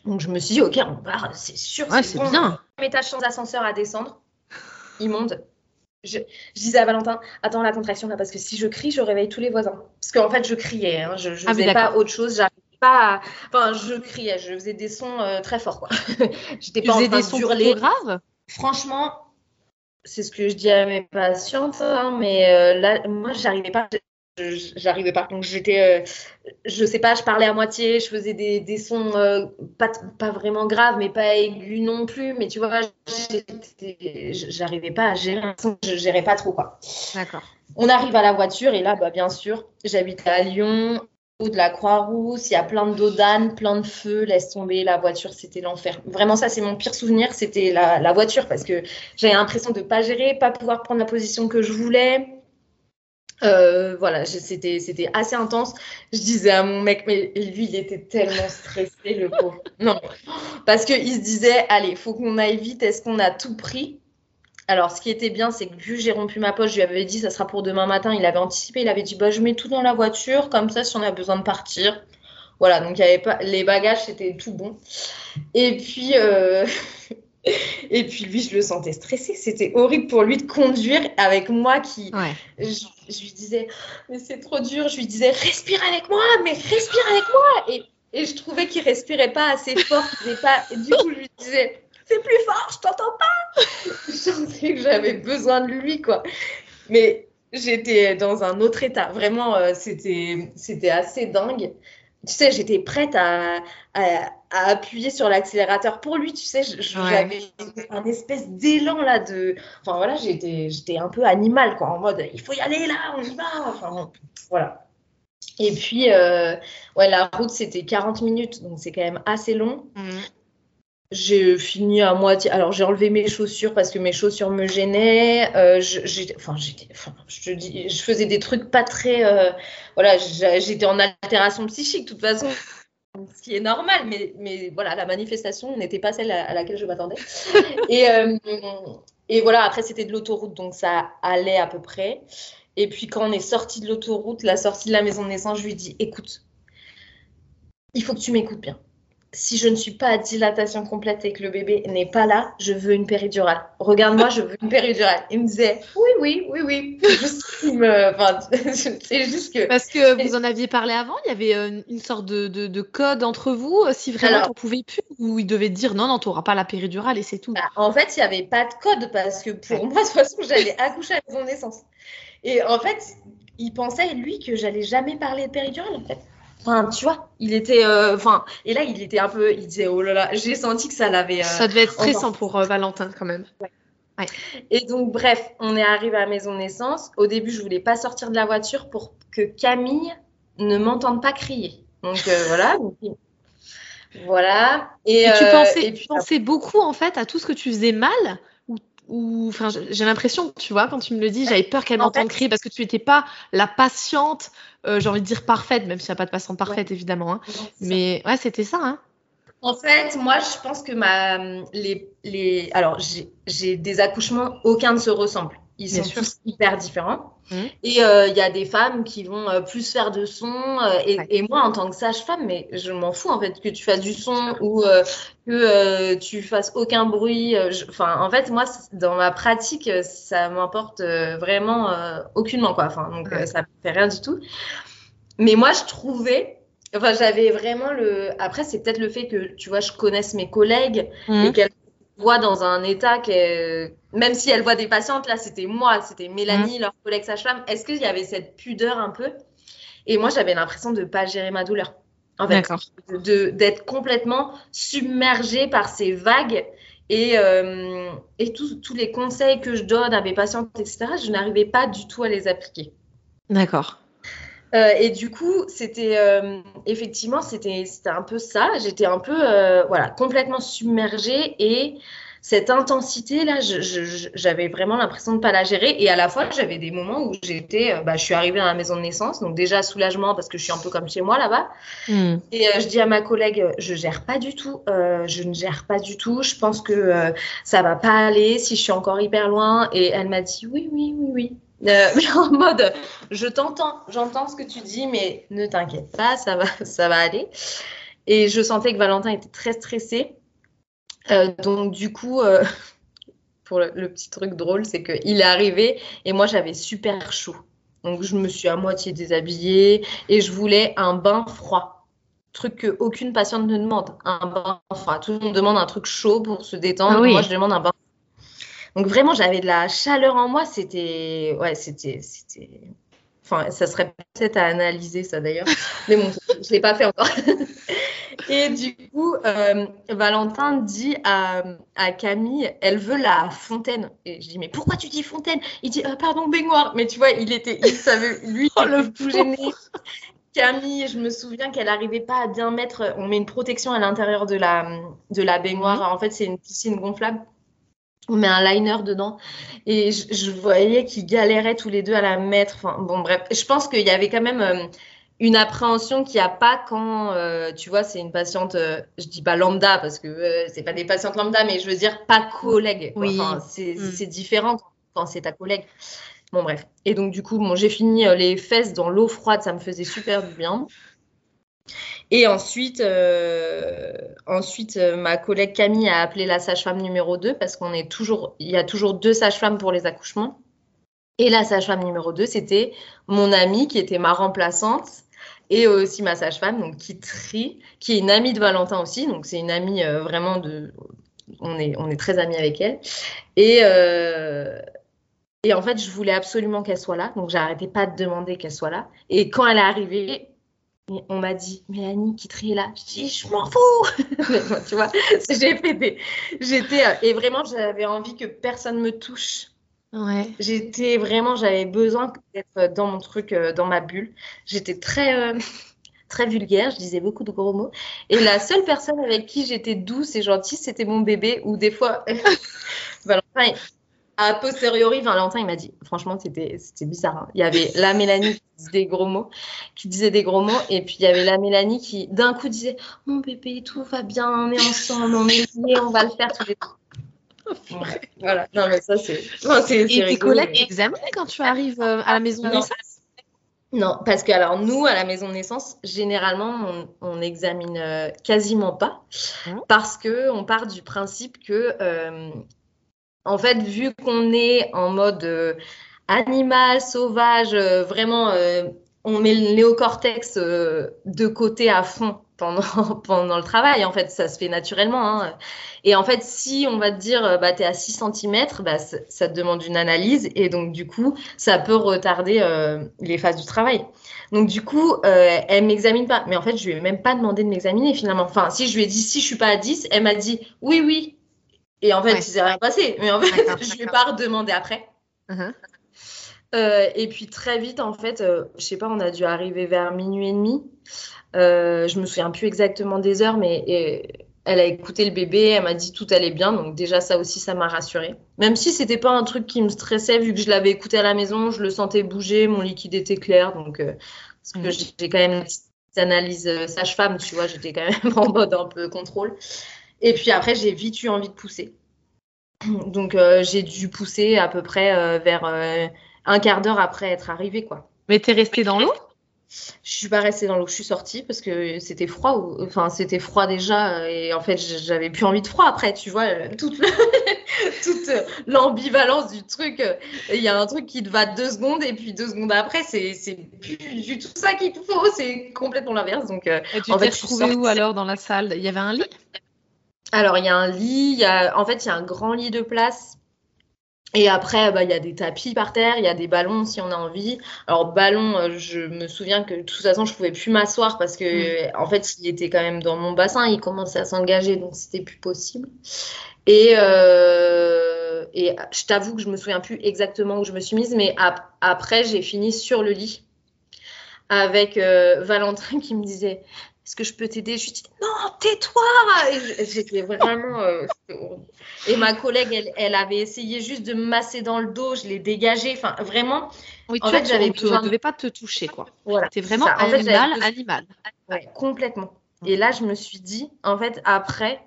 Donc je me suis dit, ok, on part, c'est sûr. Ouais, c'est bon. bien. Étage sans ascenseur à descendre, immonde. Je, je disais à Valentin, attends la contraction là, parce que si je crie, je réveille tous les voisins. Parce qu'en fait, je criais, hein, je, je Ah faisais pas autre chose, pas. Enfin, je criais, je faisais des sons euh, très forts, quoi. J'étais Tu pas en train des de sons hurler. graves? Franchement, c'est ce que je dis à mes patientes, hein, mais euh, là, moi, j'arrivais pas. je- J'arrivais pas. Donc, j'étais, euh, je sais pas, je parlais à moitié, je faisais des, des sons pas, pas vraiment graves, mais pas aigus non plus. Mais tu vois, j'arrivais pas à gérer un son, je gérais pas trop, quoi. D'accord. On arrive à la voiture et là, bah, bien sûr, j'habite à Lyon, de la Croix-Rousse, il y a plein de dos d'âne, plein de feux, laisse tomber, la voiture, c'était l'enfer. Vraiment, ça, c'est mon pire souvenir, c'était la, la voiture parce que j'avais l'impression de pas gérer, pas pouvoir prendre la position que je voulais. Euh, voilà, c'était c'était assez intense. Je disais à mon mec, mais lui, il était tellement stressé, le pauvre. Non, parce qu'il se disait, allez, faut qu'on aille vite, est-ce qu'on a tout pris? Alors, ce qui était bien, c'est que vu que j'ai rompu ma poche, je lui avais dit, ça sera pour demain matin. Il avait anticipé, il avait dit, bah, je mets tout dans la voiture, comme ça, si on a besoin de partir. Voilà, donc il y avait pas les bagages, c'était tout bon. Et puis, euh, et puis lui, je le sentais stressé. C'était horrible pour lui de conduire avec moi qui, Ouais. je, je lui disais, mais c'est trop dur. Je lui disais, respire avec moi, mais respire avec moi. Et, et je trouvais qu'il respirait pas assez fort. faisait pas... Et du coup, je lui disais, fais plus fort, je t'entends pas. je sentais que j'avais besoin de lui, quoi. Mais j'étais dans un autre état. Vraiment, euh, c'était, c'était assez dingue. Tu sais, j'étais prête à, à, à appuyer sur l'accélérateur pour lui. Tu sais, Ouais. j'avais un espèce d'élan là de. Enfin voilà, j'étais, j'étais un peu animal quoi, en mode il faut y aller là, on y va. Enfin voilà. Et puis, euh, ouais, la route c'était 40 minutes, donc c'est quand même assez long. Mhm. J'ai fini à moitié. Alors, j'ai enlevé mes chaussures parce que mes chaussures me gênaient. Euh, enfin, enfin, je te dis, je faisais des trucs pas très. euh, voilà, j'étais en altération psychique, de toute façon, ce qui est normal. Mais, mais voilà, la manifestation n'était pas celle à, à laquelle je m'attendais. Et, euh, et voilà, après, c'était de l'autoroute, donc ça allait à peu près. Et puis, quand on est sorti de l'autoroute, la sortie de la maison de naissance, je lui dis écoute, il faut que tu m'écoutes bien si je ne suis pas à dilatation complète et que le bébé n'est pas là, je veux une péridurale. Regarde-moi, je veux une péridurale. Il me disait oui, oui, oui, oui. Me... enfin, c'est juste que. Parce que vous en aviez parlé avant, il y avait euh, une sorte de, de- de code entre vous, euh, si vraiment t'en pouvais plus, ou il devait dire non, non, t'auras pas la péridurale et c'est tout. Bah, en fait, il n'y avait pas de code parce que pour moi, de toute façon, j'allais accoucher à son naissance. Et en fait, il pensait, lui, que j'allais jamais parler de péridurale, en fait. Enfin, tu vois, il était. euh, Enfin, et là, il était un peu. Il disait, oh là là, j'ai senti que ça l'avait. euh, Ça devait être stressant pour euh, Valentin quand même. Et donc, bref, on est arrivé à la maison de naissance. Au début, je voulais pas sortir de la voiture pour que Camille ne m'entende pas crier. Donc, voilà. Donc, voilà. Et, Et tu pensais, et tu pensais beaucoup en fait à tout ce que tu faisais mal ou, enfin j'ai l'impression, tu vois, quand tu me le dis, j'avais peur qu'elle En m'entende fait- crier parce que tu n'étais pas la patiente, euh, j'ai envie de dire parfaite, même s'il n'y a pas de patiente parfaite évidemment. hein. Mais ouais, c'était ça. Hein. En fait, moi, je pense que ma, les, les, alors, j'ai des accouchements, aucun ne se ressemble. Ils sont tous hyper différents. Mhm. Et euh, il y a des femmes qui vont euh, plus faire de son. euh, et, Ouais. et moi, en tant que sage-femme, mais je m'en fous en fait que tu fasses du son ou que tu fasses aucun bruit. Enfin, en fait, moi, dans ma pratique, ça m'importe vraiment aucunement quoi. Enfin, donc Ouais. ça me fait rien du tout. Mais moi, je trouvais. Enfin, j'avais vraiment le. Après, c'est peut-être le fait que, tu vois, je connaisse mes collègues Mhm. et qu'elle voit dans un état que même si elle voit des patientes là c'était moi c'était Mélanie leur collègue sage-femme. Est-ce qu'il y avait cette pudeur un peu? Et moi j'avais l'impression de pas gérer ma douleur en fait. D'être complètement submergée par ces vagues et, euh, et tous tous les conseils que je donne à mes patientes etc je n'arrivais pas du tout à les appliquer. D'accord. Euh, et du coup, c'était euh, effectivement, c'était un peu ça. J'étais un peu euh, voilà complètement submergée et cette intensité là, je- je- je- j'avais vraiment l'impression de pas la gérer. Et à la fois, j'avais des moments où j'étais, bah, je suis arrivée dans la maison de naissance, donc déjà soulagement parce que je suis un peu comme chez moi là-bas. Mhm. Et euh, je dis à ma collègue, je gère pas du tout, euh, je ne gère pas du tout. Je pense que euh, ça va pas aller si je suis encore hyper loin. Et elle m'a dit oui, oui, oui, oui. Euh, en mode, je t'entends, j'entends ce que tu dis, mais ne t'inquiète pas, ça va, ça va aller. Et je sentais que Valentin était très stressé. donc, du coup, pour le, petit truc drôle, c'est qu'il est arrivé et moi, j'avais super chaud. Donc, je me suis à moitié déshabillée et je voulais un bain froid. Truc que aucune patiente ne demande. Un bain froid. Tout le monde demande un truc chaud pour se détendre. Ah moi, je demande un bain donc vraiment, j'avais de la chaleur en moi. C'était, ouais, c'était, c'était. Enfin, ça serait peut-être à analyser ça d'ailleurs, mais bon, je l'ai pas fait encore. Et du coup, euh, Valentin dit à, à, Camille, elle veut la fontaine. Et je dis, mais pourquoi tu dis fontaine? Il dit, euh, pardon, baignoire. Mais tu vois, il était, il savait, lui, oh, le gêné. Camille, je me souviens qu'elle n'arrivait pas à bien mettre. On met une protection à l'intérieur de la, de la baignoire. Mhm. En fait, c'est une piscine gonflable on met un liner dedans et je, voyais qu'ils galéraient tous les deux à la mettre. Enfin, bon, bref, je pense qu'il y avait quand même euh, une appréhension qu'il n'y a pas quand, euh, tu vois, c'est une patiente, euh, je dis pas lambda parce que c'est pas des patientes lambda, mais je veux dire pas collègue. Oui. Enfin, mm. c'est différent quand c'est ta collègue. Bon, bref. Et donc, du coup, bon, j'ai fini les fesses dans l'eau froide, ça me faisait super du bien. Et ensuite, euh, ensuite euh, ma collègue Camille a appelé la sage-femme numéro 2 parce qu'on est toujours, il y a toujours deux sages-femmes pour les accouchements. Et la sage-femme numéro 2, c'était mon amie qui était ma remplaçante et aussi ma sage-femme, donc qui qui est une amie de Valentin aussi. Donc c'est une amie euh, vraiment de, on est, on est très amis avec elle. Et et en fait, je voulais absolument qu'elle soit là, donc j'arrêtais pas de demander qu'elle soit là. Et quand elle est arrivée, on m'a dit, Mélanie, qui trie là Je dis, je m'en fous Tu vois, j'ai fait des. J'étais. Euh, et vraiment, j'avais envie que personne me touche. Ouais. J'étais vraiment, j'avais besoin d'être dans mon truc, euh, dans ma bulle. J'étais très, euh, très vulgaire, je disais beaucoup de gros mots. Et la seule personne avec qui j'étais douce et gentille, c'était mon bébé, ou des fois, Valentin, a posteriori, Valentin, il m'a dit, franchement, c'était bizarre. Hein. Il y avait la Mélanie qui disait des gros mots, qui disait des gros mots, et puis il y avait la Mélanie qui, d'un coup, disait, mon bébé, tout va bien, on est ensemble, on est liés, on va le faire tous les deux. voilà, non, mais ça, c'est. Et tes collègues examinaient quand tu arrives euh, à la maison de naissance? Non, parce que alors nous, à la maison de naissance, généralement, on n'examine euh, quasiment pas, hein? parce que on part du principe que euh, en fait, vu qu'on est en mode euh, animal, sauvage, euh, vraiment, euh, on met le néocortex de côté à fond pendant, le travail. En fait, ça se fait naturellement. Hein. Et en fait, si on va te dire, bah, tu es à 6 cm, bah, ça te demande une analyse. Et donc, du coup, ça peut retarder les phases du travail. Donc, du coup, elle m'examine pas. Mais en fait, je lui ai même pas demandé de m'examiner finalement. Enfin, si je lui ai dit, si je suis pas à 10, elle m'a dit, oui, oui, et en fait, il s'est rien passé. Mais en fait, je ne vais pas redemander après. Uh-huh. Euh, et puis très vite, en fait, euh, je sais pas, on a dû arriver vers minuit et demi. Euh, je me souviens plus exactement des heures, mais elle a écouté le bébé, elle m'a dit tout allait bien. Donc déjà, ça aussi, ça m'a rassurée. Même si c'était pas un truc qui me stressait, vu que je l'avais écouté à la maison, je le sentais bouger, mon liquide était clair. Donc, euh, parce que mm. j'ai quand même une analyse sage-femme, tu vois, j'étais quand même en mode un peu contrôle. Et puis après, j'ai vite eu envie de pousser. Donc euh, j'ai dû pousser à peu près euh, vers euh, un quart d'heure après être arrivée. Quoi. Mais t'es restée dans l'eau? Je suis pas restée dans l'eau, je suis sortie parce que c'était froid. Enfin, c'était froid déjà et en fait, j'avais plus envie de froid après, tu vois. Toute, toute l'ambivalence du truc. Il y a un truc qui te va deux secondes et puis deux secondes après, c'est plus du tout ça qu'il te faut. C'est complètement l'inverse. Donc, et tu t'es retrouvée où alors dans la salle? Il y avait un lit? Alors, il y a un lit, y a, en fait, il y a un grand lit de place. Et après, bah, il y a des tapis par terre, il y a des ballons si on a envie. Alors, ballon, euh, je me souviens que de toute façon, je pouvais plus m'asseoir parce que, mm. en fait, il était quand même dans mon bassin, il commençait à s'engager, donc c'était plus possible. Et, euh, et je t'avoue que je me souviens plus exactement où je me suis mise, mais après, j'ai fini sur le lit avec euh, Valentin qui me disait est-ce que je peux t'aider? Je lui dis non, tais-toi J'étais vraiment. Euh, et ma collègue, elle, elle, avait essayé juste de me masser dans le dos, je l'ai dégagé. Enfin, vraiment. Oui, en fait, j'avais ne devais pas te toucher, quoi. Voilà. T'es vraiment animal, animal. Ouais, complètement. Et là, je me suis dit, en fait, après,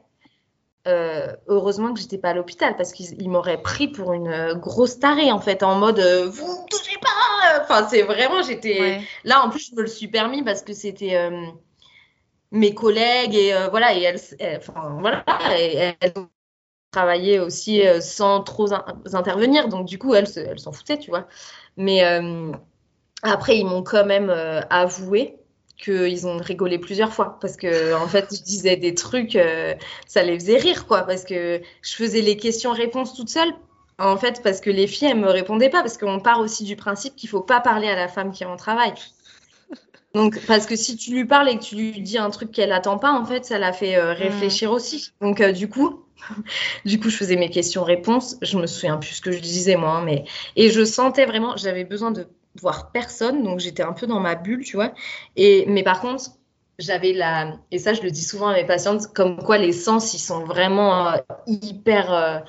euh, heureusement que j'étais pas à l'hôpital parce qu'il m'aurait pris pour une euh, grosse tarée en fait en mode vous ne touchez pas enfin c'est vraiment j'étais là en plus je me le suis permis parce que c'était mes collègues et voilà et elles, enfin voilà elles travaillaient aussi sans trop intervenir. Donc du coup elles s'en foutaient tu vois. Mais après ils m'ont quand même avoué qu'ils ont rigolé plusieurs fois. Parce que en fait je disais des trucs ça les faisait rire quoi. Parce que je faisais les questions-réponses toute seule. En fait, parce que les filles, elles me répondaient pas, parce qu'on part aussi du principe qu'il faut pas parler à la femme qui est en travail. Donc, parce que si tu lui parles et que tu lui dis un truc qu'elle attend pas, en fait, ça la fait euh, réfléchir mm. aussi. Donc, euh, du coup, du coup, je faisais mes questions-réponses. Je me souviens plus ce que je disais moi, hein, mais et je sentais vraiment, j'avais besoin de voir personne, donc j'étais un peu dans ma bulle, tu vois. Et mais par contre, j'avais la et ça, je le dis souvent à mes patientes, comme quoi les sens, ils sont vraiment euh, hyper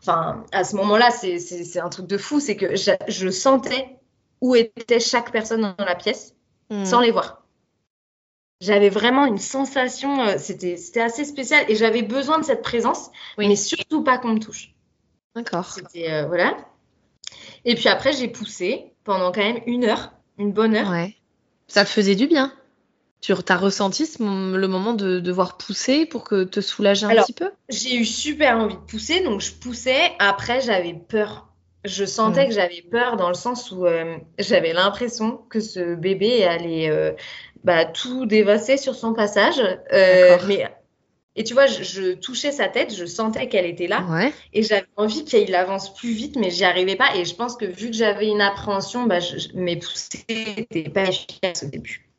Enfin, à ce moment-là, c'est un truc de fou. C'est que je, sentais où était chaque personne dans la pièce hmm. sans les voir. J'avais vraiment une sensation, euh, c'était assez spécial et j'avais besoin de cette présence, mais surtout pas qu'on me touche. D'accord. C'était euh, voilà. Et puis après, j'ai poussé pendant quand même une heure, une bonne heure. Ouais. Ça te faisait du bien. Tu as ressenti le moment de devoir pousser pour que te soulager un petit peu? J'ai eu super envie de pousser, donc je poussais. Après, j'avais peur. Je sentais mm. que j'avais peur dans le sens où euh, j'avais l'impression que ce bébé allait euh, bah, tout dévasser sur son passage. Euh, mais et tu vois, je, touchais sa tête, je sentais qu'elle était là. Et j'avais envie qu'il avance plus vite, mais j'y arrivais pas. Et je pense que vu que j'avais une appréhension, bah, mes poussées n'étaient pas efficaces au début.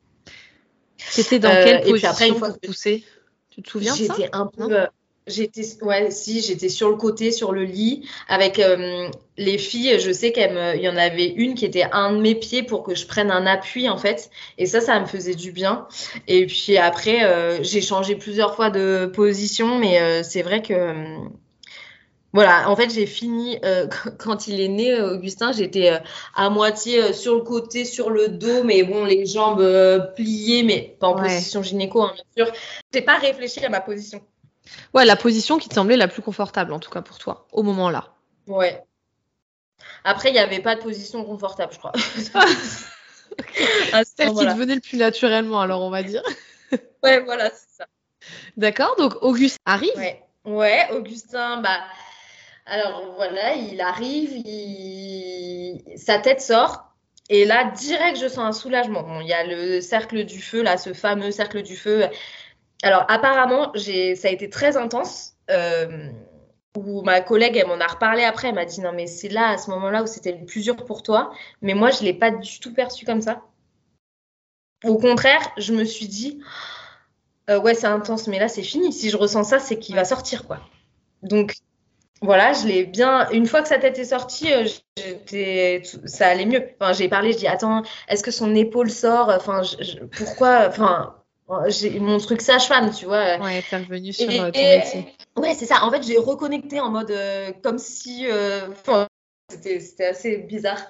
C'était dans quelle position après, une fois pousser? Tu te souviens J'étais un peu. J'étais ouais si j'étais sur le côté sur le lit avec euh, les filles je sais qu'il y en avait une qui était un de mes pieds pour que je prenne un appui en fait et ça ça me faisait du bien et puis après j'ai changé plusieurs fois de position mais c'est vrai que voilà, en fait, j'ai fini, euh, quand il est né, euh, Augustin, j'étais euh, à moitié sur le côté, sur le dos, mais bon, les jambes pliées, mais pas en position gynéco, hein, bien sûr. J'ai pas réfléchi à ma position. Ouais, la position qui te semblait la plus confortable, en tout cas pour toi, au moment-là. Ouais. Après, il n'y avait pas de position confortable, je crois. Celle qui devenait le plus naturellement, alors on va dire. ouais, voilà, c'est ça. D'accord, donc Augustin arrive. Ouais. ouais, Augustin, bah alors voilà, il arrive, sa tête sort. Et là, direct, je sens un soulagement. il y a le cercle du feu, là, ce fameux cercle du feu. Alors, apparemment, ça a été très intense. Euh, où ma collègue, elle m'en a reparlé après. Elle m'a dit Non, mais c'est là, à ce moment-là, où c'était le plus dur pour toi. Mais moi, je ne l'ai pas du tout perçu comme ça. Au contraire, je me suis dit euh, Ouais, c'est intense, mais là, c'est fini. Si je ressens ça, c'est qu'il va sortir, quoi. Donc, voilà, je l'ai bien. Une fois que sa tête est sortie, euh, ça allait mieux. Enfin, j'ai parlé, je dis attends, est-ce que son épaule sort? Enfin, pourquoi? Mon truc sage-femme, tu vois. Ouais, t'es revenu sur euh, ton métier. Ouais, c'est ça. En fait, j'ai reconnecté en mode euh, comme si. c'était assez bizarre,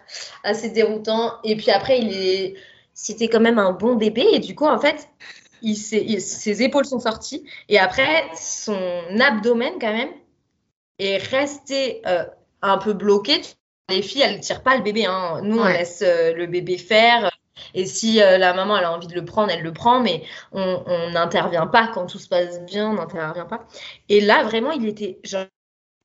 assez déroutant. Et puis après, il est, c'était quand même un bon bébé. Et du coup, en fait, il, ses épaules sont sorties. Et après, son abdomen, quand même, est resté euh, un peu bloqué. Les filles, elles ne tirent pas le bébé. Hein. Nous, on laisse euh, le bébé faire. Et si euh, la maman a envie de le prendre, elle le prend, mais on n'intervient pas quand tout se passe bien, on n'intervient pas. Et là, vraiment, il était genre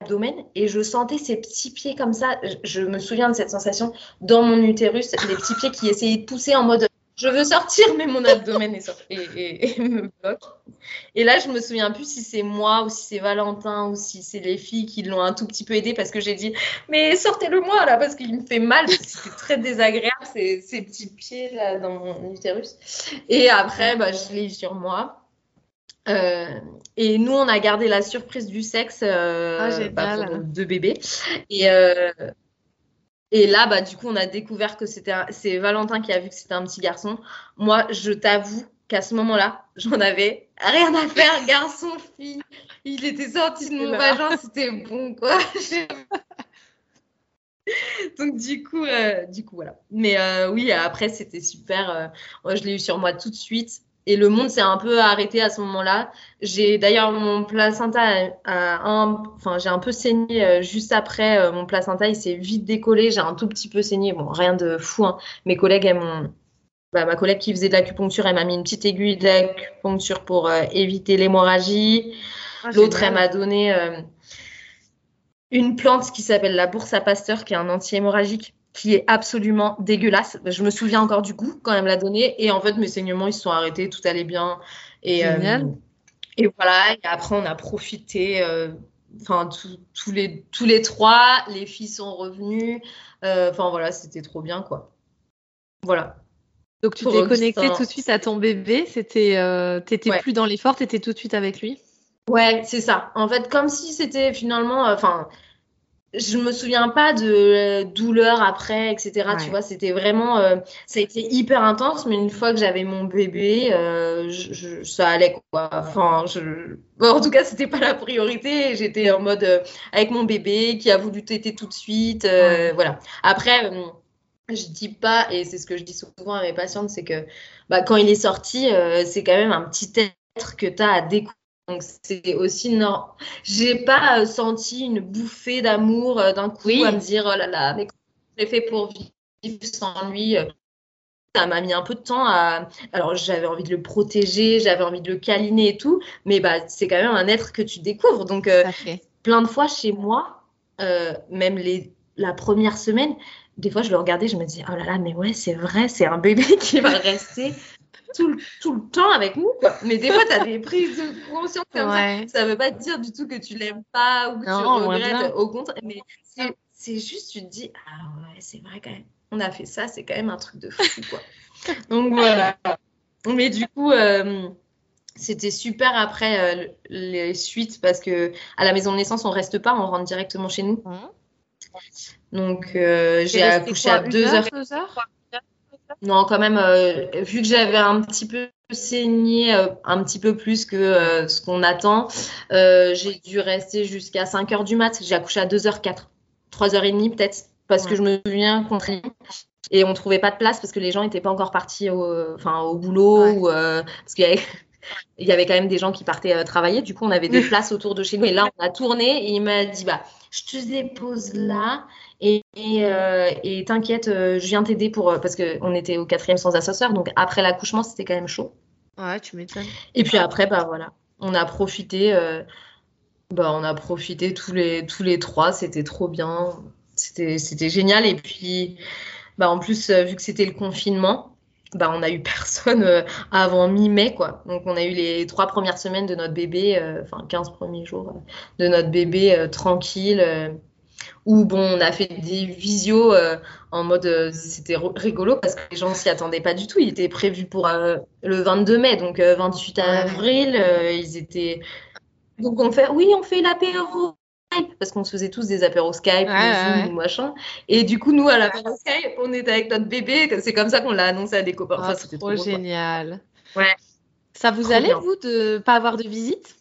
abdomen et je sentais ses petits pieds comme ça. Je, me souviens de cette sensation dans mon utérus, les petits pieds qui essayaient de pousser en mode je veux sortir, mais mon abdomen est et, me bloque. Et là, je me souviens plus si c'est moi ou si c'est Valentin ou si c'est les filles qui l'ont un tout petit peu aidé parce que j'ai dit mais sortez-le moi là parce qu'il me fait mal. C'était très désagréable ces, ces, petits pieds là dans mon utérus. Et après, bah, je l'ai sur moi. Euh, et nous, on a gardé la surprise du sexe euh, ah, bah, pour deux bébés. Et, euh, et là, bah, du coup, on a découvert que c'était c'est Valentin qui a vu que c'était un petit garçon. Moi, je t'avoue qu'à ce moment-là, j'en avais rien à faire, garçon, fille. Il était sorti de mon vagin, c'était bon, quoi. Donc du coup, euh, du coup voilà. Mais euh, oui, après c'était super. Euh, moi, je l'ai eu sur moi tout de suite et le monde s'est un peu arrêté à ce moment-là. J'ai d'ailleurs mon placenta un, enfin j'ai un peu saigné euh, juste après euh, mon placenta, il s'est vite décollé, j'ai un tout petit peu saigné, bon rien de fou. Hein. Mes collègues elles m'ont bah, ma collègue qui faisait de l'acupuncture, elle m'a mis une petite aiguille d'acupuncture pour éviter l'hémorragie. Ah, L'autre, elle m'a donné une plante qui s'appelle la bourse à Pasteur, qui est un anti-hémorragique qui est absolument dégueulasse. Je me souviens encore du goût quand elle me l'a donné. Et en fait, mes saignements, ils se sont arrêtés, tout allait bien. Et, euh, et voilà, et après, on a profité. Euh, enfin, tous les, tous les trois, les filles sont revenues. Euh, enfin, voilà, c'était trop bien, quoi. Voilà. Donc, tu t'es connecté tout de suite à ton bébé. C'était, t'étais plus dans l'effort, t'étais tout de suite avec lui. Ouais, c'est ça. En fait, comme si c'était finalement, enfin, je me souviens pas de douleur après, etc. Tu vois, c'était vraiment, euh, ça a été hyper intense, mais une fois que j'avais mon bébé, euh, je, ça allait quoi. Enfin, je... en tout cas, c'était pas la priorité. J'étais en mode euh, avec mon bébé qui a voulu téter tout de suite. Voilà. Après, je dis pas, et c'est ce que je dis souvent à mes patientes, c'est que bah, quand il est sorti, c'est quand même un petit être que tu as à découvrir donc c'est aussi non. J'ai pas euh, senti une bouffée d'amour euh, d'un coup à me dire oh là là, mais comment j'ai fait pour vivre sans lui euh, Ça m'a mis un peu de temps à. Alors j'avais envie de le protéger, j'avais envie de le câliner et tout, mais bah c'est quand même un être que tu découvres. Donc plein de fois chez moi, même les la première semaine, des fois je le regardais, je me dis oh là là, mais ouais c'est vrai, c'est un bébé qui va rester tout le, tout le temps avec nous. Quoi. Mais des fois, tu as des prises de conscience comme ça. Ça veut pas te dire du tout que tu l'aimes pas ou que tu regrettes. Au contraire, mais c'est juste, tu te dis, ah ouais, c'est vrai quand même. On a fait ça, c'est quand même un truc de fou. Quoi. Donc voilà. Mais du coup, euh, c'était super après euh, les suites parce que à la maison de naissance, on reste pas, on rentre directement chez nous. Mmh. Donc euh, j'ai accouché à 2 heures. Deux heures? Non, quand même, euh, vu que j'avais un petit peu saigné, euh, un petit peu plus que euh, ce qu'on attend, j'ai dû rester jusqu'à 5 h du mat. J'ai accouché à 2h04, 3h30 peut-être, parce que je me souviens qu'on et on trouvait pas de place parce que les gens n'étaient pas encore partis au, enfin, au boulot ou parce qu'il y avait il y avait quand même des gens qui partaient travailler. Du coup, on avait des places autour de chez nous. Et là, on a tourné et il m'a dit bah, Je te dépose là. Et euh, et t'inquiète, euh, je viens t'aider pour euh, parce qu'on était au quatrième sans assesseur, donc après l'accouchement c'était quand même chaud. Ouais, tu m'étonnes. Et puis après, bah voilà, on a profité, bah on a profité tous les tous les trois, c'était trop bien, c'était c'était génial. Et puis bah en plus vu que c'était le confinement, bah on a eu personne avant mi-mai quoi. Donc on a eu les trois premières semaines de notre bébé, enfin 15 premiers jours de notre bébé tranquille où bon, on a fait des visios euh, en mode euh, c'était rigolo parce que les gens s'y attendaient pas du tout. Il était prévu pour euh, le 22 mai, donc 28 avril, ils étaient. Donc on fait oui, on fait l'apéro parce qu'on se faisait tous des apéros Skype, ou machin. Et du coup, nous, à l'apéro Skype, on était avec notre bébé. C'est comme ça qu'on l'a annoncé à des copains. enfin, c'était trop, génial. Ouais. Ça vous allait, vous, de pas avoir de visite?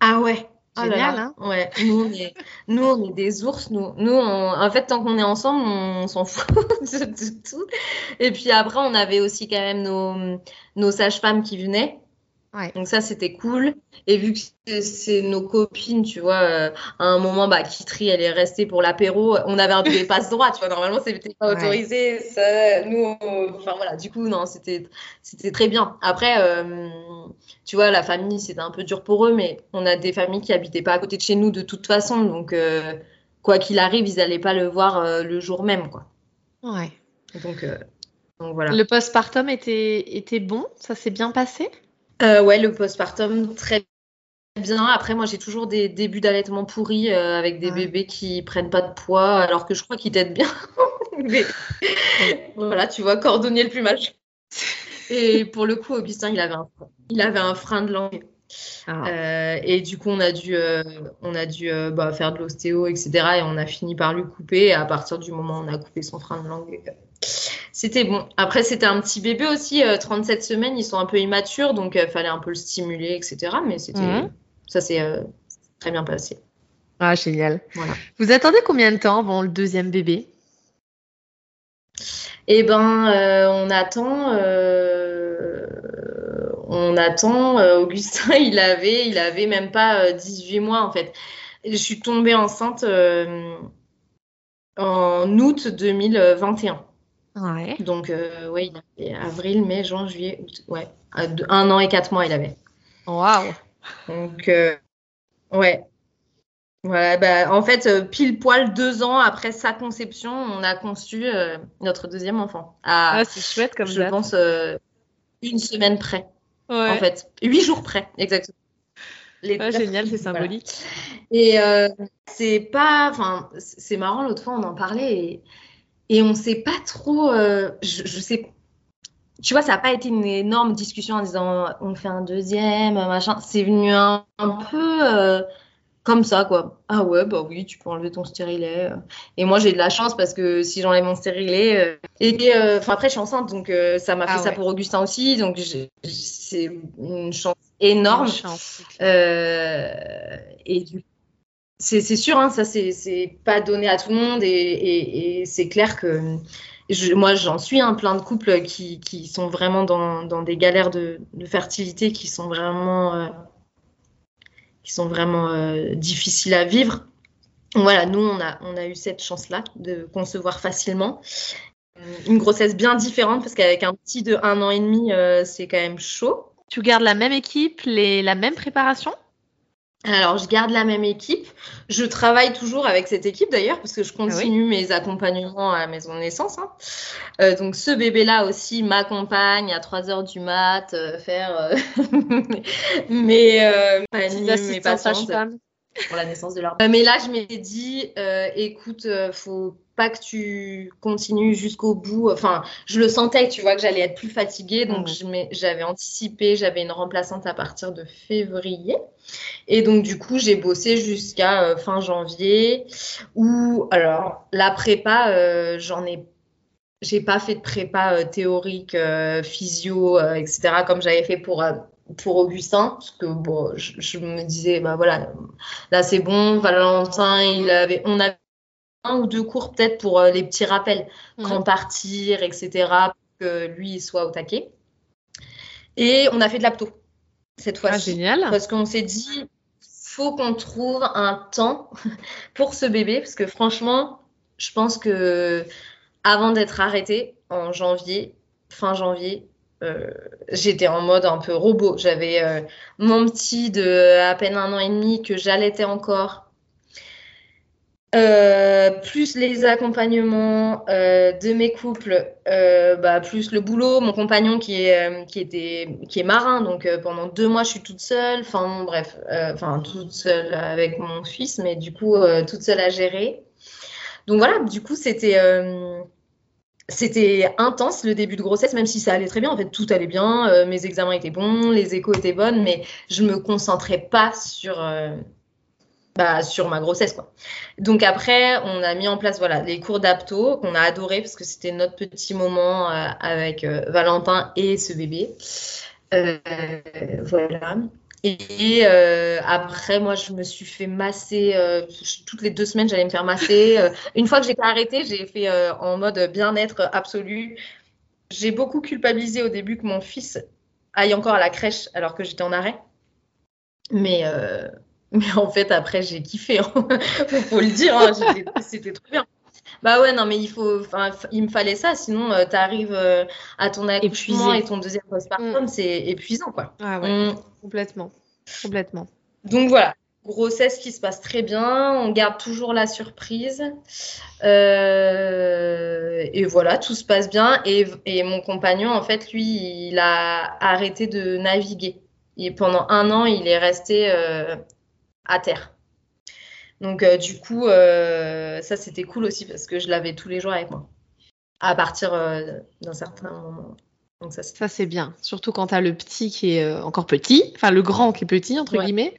Ah ouais. Oh Génial, hein Ouais, nous on, est, nous on est des ours. Nous, nous en fait, tant qu'on est ensemble, on, s'en fout de, tout. Et puis après, on avait aussi quand même nos, nos sages-femmes qui venaient. Donc ça, c'était cool. Et vu que c'est nos copines, tu vois, euh, à un moment, bah, Kitri, elle est restée pour l'apéro. On avait un peu des passe droits, tu vois. Normalement, c'était pas autorisé. Ça, nous, enfin voilà. Du coup, non, c'était c'était très bien. Après, euh, tu vois, la famille, c'était un peu dur pour eux, mais on a des familles qui habitaient pas à côté de chez nous de toute façon. Donc, euh, quoi qu'il arrive, ils n'allaient pas le voir le jour même, quoi. Ouais. Donc, donc voilà. Le postpartum était était bon? Ça s'est bien passé? Euh, ouais, le postpartum, très bien. Après, moi, j'ai toujours des débuts d'allaitement pourris euh, avec des bébés qui prennent pas de poids, alors que je crois qu'ils t'aident bien. Mais voilà, tu vois, cordonnier le plus mal. Et pour le coup, Augustin, il avait un, il avait un frein de langue. Ah. Euh, et du coup, on a dû, on a dû bah, faire de l'ostéo, etc. Et on a fini par lui couper. Et à partir du moment où on a coupé son frein de langue, c'était bon. Après, c'était un petit bébé aussi, 37 euh, semaines, ils sont un peu immatures, donc il euh, fallait un peu le stimuler, etc. Mais c'était, mhm. ça s'est euh, très bien passé. Ah, génial. Vous attendez combien de temps avant le deuxième bébé? Eh ben, on attend. on attend. Augustin, il avait, il avait même pas 18 mois en fait. Je suis tombée enceinte en août 2021. Ouais. Donc, oui, avril, mai, juin, juillet, août. Ouais, un an et quatre mois, il avait. Waouh! Donc, ouais. Voilà, bah, en fait, pile poil deux ans après sa conception, on a conçu notre deuxième enfant. ah, c'est chouette comme Je pense une semaine près. Ouais. En fait, huit jours près, exactement. Les génial, c'est symbolique. Et euh, c'est pas, enfin, c'est marrant. L'autre fois, on en parlait et, et on sait pas trop. Euh, je, je, sais, tu vois, ça n'a pas été une énorme discussion en disant on fait un deuxième, machin. C'est venu un, un peu euh, comme ça, quoi. Ah ouais, bah oui, tu peux enlever ton stérilet. Et moi, j'ai de la chance parce que si j'enlève mon stérilet, euh, et enfin après, je suis enceinte, donc euh, ça m'a fait Ah ça ouais. pour Augustin aussi, donc c'est une chance énorme. Chance. Euh, et du c'est sûr, hein, ça c'est pas donné à tout le monde et, et, et c'est clair que je- moi j'en suis un plein de couples qui, qui sont vraiment dans, dans des galères de, de fertilité qui sont vraiment euh, qui sont vraiment euh, difficiles à vivre. Voilà, nous on a on a eu cette chance-là de concevoir facilement. Une grossesse bien différente parce qu'avec un petit de un an et demi, euh, c'est quand même chaud. Tu gardes la même équipe, les... la même préparation? Alors, je garde la même équipe. Je travaille toujours avec cette équipe d'ailleurs, parce que je continue mes accompagnements à la maison de naissance. hein. Euh, donc, ce bébé-là aussi m'accompagne à 3 heures du mat, euh, faire euh, mes, euh, mes pour la naissance de leur Mais là, je m'étais dit, euh, écoute, faut pas que tu continues jusqu'au bout. Enfin, je le sentais, tu vois, que j'allais être plus fatiguée. Donc, m'ai- j'avais anticipé, j'avais une remplaçante à partir de février. Et donc, du coup, j'ai bossé jusqu'à euh, fin janvier. Où, alors, la prépa, euh, j'en ai. J'ai pas fait de prépa euh, théorique, physio, etc., comme j'avais fait pour, pour Augustin. Parce que, bon, je, je me disais, bah voilà, là, c'est bon. Valentin, il avait, on avait un ou deux cours peut-être pour euh, les petits rappels, Mhm. quand partir, etc., pour que lui il soit au taquet. Et on a fait de l'apto cette Ah, fois-ci. génial. Parce qu'on s'est dit, faut qu'on trouve un temps pour ce bébé, parce que franchement, je pense que avant d'être arrêtée en janvier, fin janvier, euh, j'étais en mode un peu robot. J'avais euh, mon petit de à peine un an et demi que j'allaitais encore. Euh, plus les accompagnements euh, de mes couples, euh, bah, plus le boulot, mon compagnon qui est, qui était, qui est marin, donc pendant deux mois je suis toute seule, enfin bref, enfin toute seule avec mon fils, mais du coup toute seule à gérer. Donc voilà, du coup c'était c'était intense le début de grossesse, même si ça allait très bien, en fait tout allait bien, mes examens étaient bons, les échos étaient bonnes, mais je me concentrais pas sur bah, sur ma grossesse quoi. Donc après, on a mis en place voilà les cours d'apto qu'on a adoré parce que c'était notre petit moment euh, avec euh, Valentin et ce bébé. Euh, voilà. Et après, moi, je me suis fait masser toutes les deux semaines. J'allais me faire masser. Une fois que j'étais arrêtée, j'ai fait en mode bien-être absolu. J'ai beaucoup culpabilisé au début que mon fils aille encore à la crèche alors que j'étais en arrêt. Mais mais en fait, après, j'ai kiffé. Hein. faut, le dire. Hein. C'était trop bien. Bah ouais, non, mais il faut, il me fallait ça. Sinon, euh, tu arrives euh, à ton accouchement Épuisé. et ton deuxième postpartum, Mm. c'est épuisant, quoi. Ah ouais, Mm. complètement. Complètement. Donc voilà, grossesse qui se passe très bien. On garde toujours la surprise. Euh, et voilà, tout se passe bien. Et, et mon compagnon, en fait, lui, il a arrêté de naviguer. Et pendant un an, il est resté à terre. Donc, euh, du coup, euh, ça, c'était cool aussi parce que je l'avais tous les jours avec moi. À partir euh, d'un certain moment. Donc, ça, c'est bien. Surtout quand tu as le petit qui est encore petit, enfin le grand qui est petit, entre Ouais. guillemets,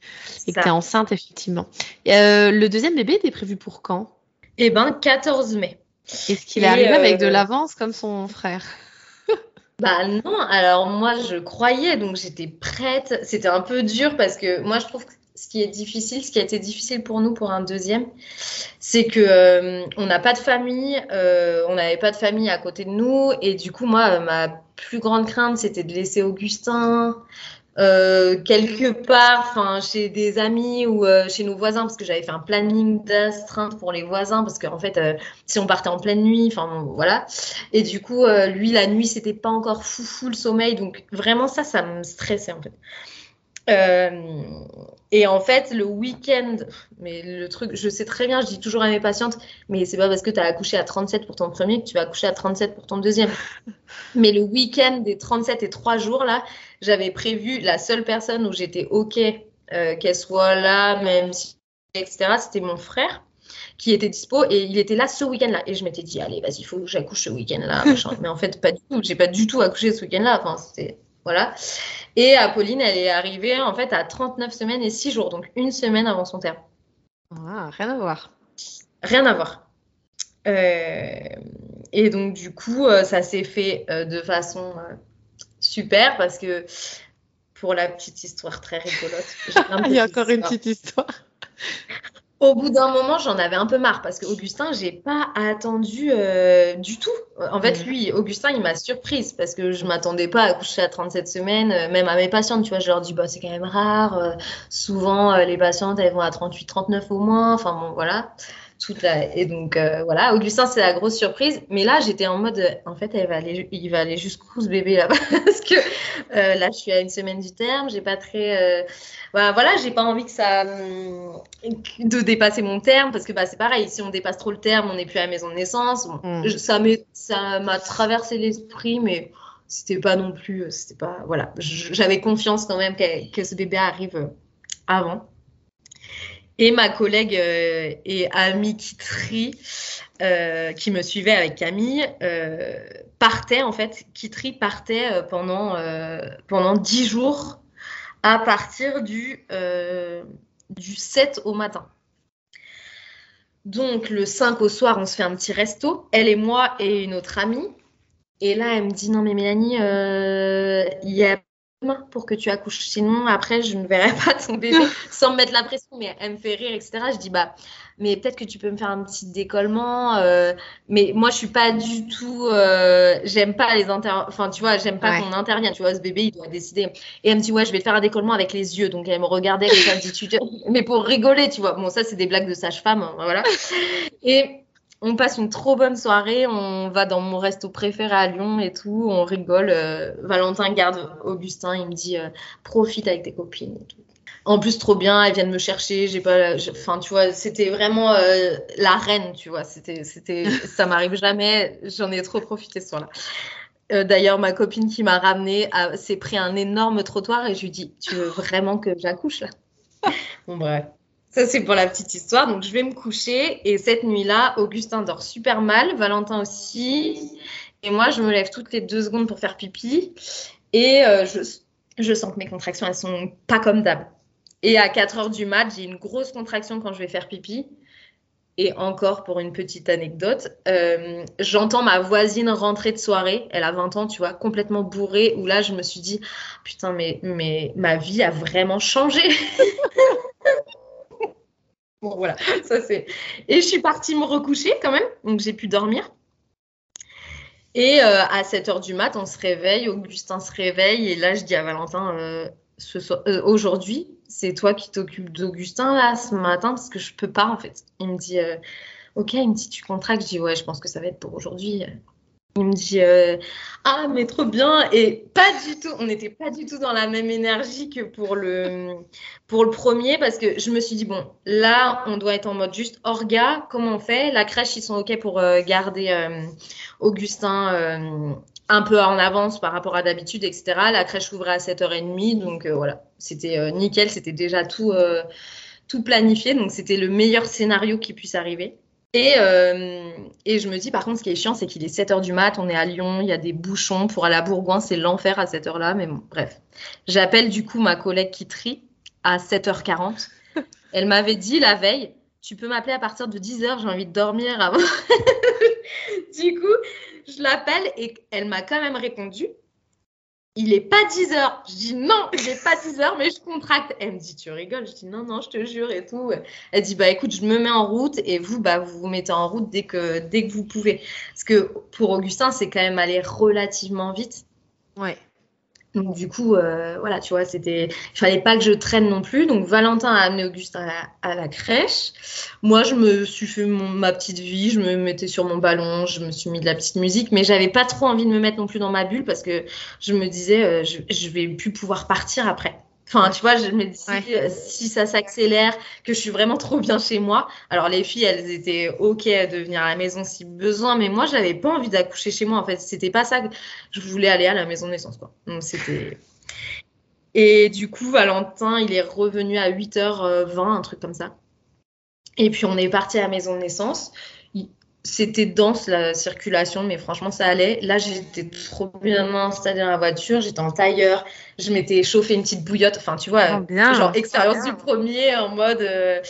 et que tu es enceinte, effectivement. Et, le deuxième bébé était prévu pour quand? Eh ben, 14 mai. Est-ce qu'il est arrivé avec de l'avance comme son frère? Bah non, alors moi je croyais, donc j'étais prête. C'était un peu dur parce que moi je trouve que ce qui est difficile, ce qui a été difficile pour nous pour un deuxième, c'est que euh, on n'a pas de famille, euh, on n'avait pas de famille à côté de nous, et du coup moi ma plus grande crainte c'était de laisser Augustin euh, quelque part, enfin chez des amis ou chez nos voisins, parce que j'avais fait un planning d'astreinte pour les voisins, parce qu'en fait, euh, si on partait en pleine nuit, enfin voilà. Et du coup, lui, la nuit, c'était pas encore fou fou le sommeil, donc vraiment ça, ça me stressait en fait. Et en fait, le week-end, mais le truc, je sais très bien, je dis toujours à mes patientes, mais c'est pas parce que tu as accouché à 37 pour ton premier que tu vas accoucher à 37 pour ton deuxième. mais le week-end des 37 et 3 jours là, j'avais prévu la seule personne où j'étais OK euh, qu'elle soit là, même si, etc., c'était mon frère qui était dispo et il était là ce week-end-là. Et je m'étais dit, allez, vas-y, il faut que j'accouche ce week-end-là. Mais en fait, pas du tout. J'ai pas du tout accouché ce week-end-là. Enfin, c'était. Voilà. Et Apolline, elle est arrivée en fait à 39 semaines et 6 jours, donc une semaine avant son terme. Ah, rien à voir. Rien à voir. Euh, et donc, du coup, euh, ça s'est fait de façon super parce que pour la petite histoire très rigolote. Il y a encore une petite histoire. Au bout d'un moment, j'en avais un peu marre parce qu'Augustin, j'ai pas attendu euh, du tout. En fait, mm. lui, Augustin, il m'a surprise parce que je m'attendais pas à coucher à 37 semaines, euh, même à mes patientes, tu vois, je leur dis, bah, c'est quand même rare. Euh, souvent, les patientes, elles vont à 38, 39 au moins. Enfin, bon, voilà toute la... Et donc, euh, voilà, Augustin, c'est la grosse surprise. Mais là, j'étais en mode, en fait, elle va aller... il va aller jusqu'où ce bébé là Parce que euh, là, je suis à une semaine du terme, j'ai pas très. Euh... Bah, voilà, j'ai pas envie que ça. de dépasser mon terme, parce que bah, c'est pareil, si on dépasse trop le terme, on n'est plus à la maison de naissance. Mm. Ça m'a traversé l'esprit, mais c'était pas non plus. C'était pas. Voilà, j'avais confiance quand même que ce bébé arrive avant. Et ma collègue euh, et amie Kitri, euh, qui me suivait avec Camille, euh, partait en fait. Kitri partait pendant, pendant 10 jours à partir du, du 7 au matin. Donc le 5 au soir, on se fait un petit resto, elle et moi et une autre amie. Et là, elle me dit non mais Mélanie, il y a pour que tu accouches. Sinon, après, je ne verrai pas ton bébé sans me mettre la pression. Mais elle me fait rire, etc. Je dis, bah, mais peut-être que tu peux me faire un petit décollement. Euh, mais moi, je suis pas du tout. Euh, j'aime pas les inter. Enfin, tu vois, j'aime pas qu'on intervienne. Tu vois, ce bébé, il doit décider. Et elle me dit, ouais, je vais te faire un décollement avec les yeux. Donc, elle me regardait comme ça, dit, tu... mais pour rigoler, tu vois. Bon, ça, c'est des blagues de sage-femme. Hein, voilà. Et on passe une trop bonne soirée. On va dans mon resto préféré à Lyon et tout. On rigole. Euh, Valentin garde Augustin. Il me dit euh, profite avec tes copines. En plus, trop bien. Elles viennent me chercher. J'ai pas. Enfin, tu vois, c'était vraiment euh, la reine. Tu vois, c'était, c'était. ça m'arrive jamais. J'en ai trop profité ce soir-là. D'ailleurs, ma copine qui m'a ramenée s'est pris un énorme trottoir et je lui dis Tu veux vraiment que j'accouche là? Bon, bref. Ça, c'est pour la petite histoire. Donc, je vais me coucher. Et cette nuit-là, Augustin dort super mal, Valentin aussi. Et moi, je me lève toutes les deux secondes pour faire pipi. Et euh, je, sens que mes contractions, elles sont pas comme d'hab. Et à 4 heures du mat, j'ai une grosse contraction quand je vais faire pipi. Et encore pour une petite anecdote, euh, j'entends ma voisine rentrer de soirée, elle a 20 ans, tu vois, complètement bourrée, où là je me suis dit, putain, mais ma vie a vraiment changé. Bon, voilà, ça c'est. Et je suis partie me recoucher quand même, donc j'ai pu dormir. Et euh, à 7 h du mat, on se réveille, Augustin se réveille, et là je dis à Valentin, euh, euh, aujourd'hui, c'est toi qui t'occupes d'Augustin là ce matin, parce que je peux pas en fait. Il me dit, ok, il me dit, tu contractes, je dis, ouais, je pense que ça va être pour aujourd'hui. Il me dit euh, ah mais trop bien. Et pas du tout on n'était pas du tout dans la même énergie que pour le pour le premier parce que je me suis dit bon là on doit être en mode juste orga. Comment on fait? La crèche ils sont ok pour euh, garder euh, Augustin un peu en avance par rapport à d'habitude etc la crèche ouvrait à 7h30 donc voilà. C'était nickel. C'était déjà tout tout planifié. Donc c'était le meilleur scénario qui puisse arriver et, euh, et, je me dis, par contre, ce qui est chiant, c'est qu'il est 7 h du mat, on est à Lyon, il y a des bouchons. Pour aller à Bourgoin, c'est l'enfer à cette heure-là. Mais bon, bref. J'appelle du coup ma collègue qui trie à 7h40. Elle m'avait dit la veille, tu peux m'appeler à partir de 10h, j'ai envie de dormir avant. du coup, je l'appelle et elle m'a quand même répondu il est pas 10 heures. Je dis non, il est pas 10 heures, mais je contracte. Elle me dit, tu rigoles? Je dis non, non, je te jure et tout. Elle dit, bah écoute, je me mets en route et vous, bah vous vous mettez en route dès que, dès que vous pouvez. Parce que pour Augustin, c'est quand même aller relativement vite. Ouais. Donc du coup, euh, voilà, tu vois, c'était, il fallait pas que je traîne non plus. Donc Valentin a amené Augustin à la, crèche. Moi, je me suis fait ma petite vie, je me mettais sur mon ballon, je me suis mis de la petite musique, mais j'avais pas trop envie de me mettre non plus dans ma bulle parce que je me disais, euh, je, je vais plus pouvoir partir après. Enfin, tu vois, je me dis, euh, si ça s'accélère, que je suis vraiment trop bien chez moi. Alors, les filles, elles étaient OK de venir à la maison si besoin, mais moi, je n'avais pas envie d'accoucher chez moi. En fait, c'était pas ça que je voulais aller à la maison de naissance, quoi. Donc, c'était. Et du coup, Valentin, il est revenu à 8h20, un truc comme ça. Et puis, on est parti à la maison de naissance c'était dense la circulation, mais franchement, ça allait. Là, j'étais trop bien installée dans la voiture, j'étais en tailleur, je m'étais chauffé une petite bouillotte. Enfin, tu vois, oh, genre expérience du premier en mode euh,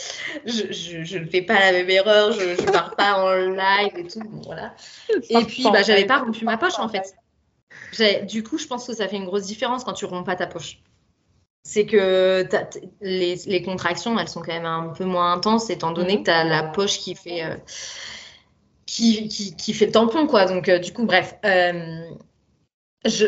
je, ne fais pas la même erreur, je, ne pars pas en live et tout. voilà. Et puis, bah, j'avais pas rompu ma poche en fait. Du coup, je pense que ça fait une grosse différence quand tu romps pas ta poche. C'est que les, les, contractions, elles sont quand même un peu moins intenses, étant donné que tu as la poche qui fait. Euh, qui, qui, fait le tampon, quoi. Donc, euh, du coup, bref. Euh,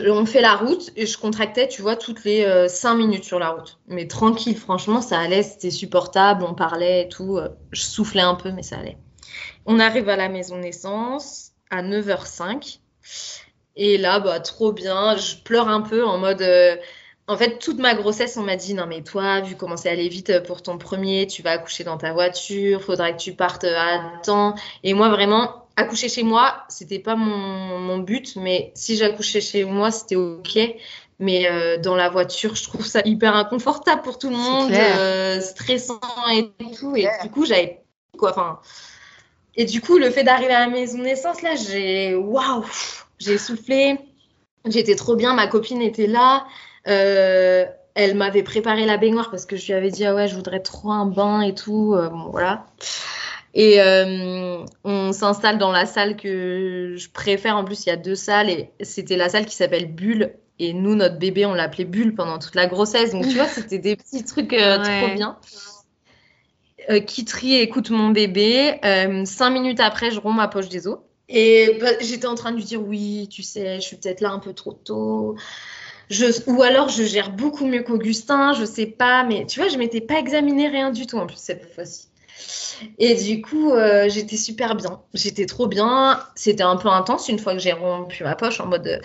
on fait la route et je contractais, tu vois, toutes les euh, cinq minutes sur la route. Mais tranquille, franchement, ça allait, c'était supportable, on parlait et tout. je soufflais un peu, mais ça allait. On arrive à la maison naissance à 9h05. Et là, bah, trop bien. Je pleure un peu en mode en fait, toute ma grossesse, on m'a dit non mais toi, vu comment c'est allé vite pour ton premier, tu vas accoucher dans ta voiture, faudra que tu partes à temps. Et moi, vraiment, accoucher chez moi, c'était pas mon, but, mais si j'accouchais chez moi, c'était ok. Mais euh, dans la voiture, je trouve ça hyper inconfortable pour tout le monde, euh, stressant et tout. Et du coup, j'avais quoi, enfin. Et du coup, le fait d'arriver à la maison de naissance, là, j'ai waouh, j'ai soufflé. J'étais trop bien, ma copine était là. Euh, elle m'avait préparé la baignoire parce que je lui avais dit ah ouais je voudrais trop un bain et tout euh, bon voilà. Et euh, on s'installe dans la salle que je préfère. En plus il y a deux salles et c'était la salle qui s'appelle Bulle. Et nous notre bébé on l'appelait Bulle pendant toute la grossesse. Donc tu vois c'était des petits trucs trop bien. Qui trie écoute mon bébé. Cinq minutes après je romps ma poche des os. Et bah, j'étais en train de lui dire oui tu sais je suis peut-être là un peu trop tôt ou alors je gère beaucoup mieux qu'Augustin, je sais pas, mais tu vois, je m'étais pas examiné rien du tout en plus cette fois-ci. Et du coup, euh, j'étais super bien. J'étais trop bien. C'était un peu intense une fois que j'ai rompu ma poche en mode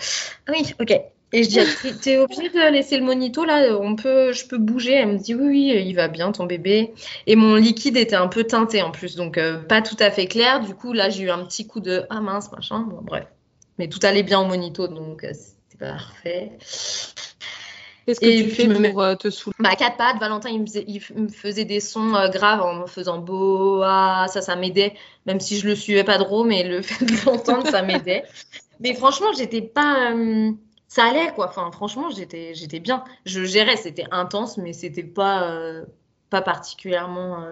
ah oui, ok. Et je dis t'es obligé de laisser le monito là On peut, je peux bouger. Elle me dit oui, oui, il va bien ton bébé. Et mon liquide était un peu teinté en plus, donc euh, pas tout à fait clair. Du coup là, j'ai eu un petit coup de ah mince machin. Bon bref, mais tout allait bien au monito, donc euh, Parfait. Qu'est-ce que tu fais pour euh, te saouler? Bah, quatre pattes, Valentin, il me, faisait, des sons euh, graves en me faisant boa, ça, ça m'aidait, même si je le suivais pas trop, mais le fait de l'entendre, ça m'aidait. mais franchement, j'étais pas. Euh, ça allait, quoi. Enfin, franchement, j'étais, j'étais bien. Je gérais, c'était intense, mais c'était pas, pas particulièrement.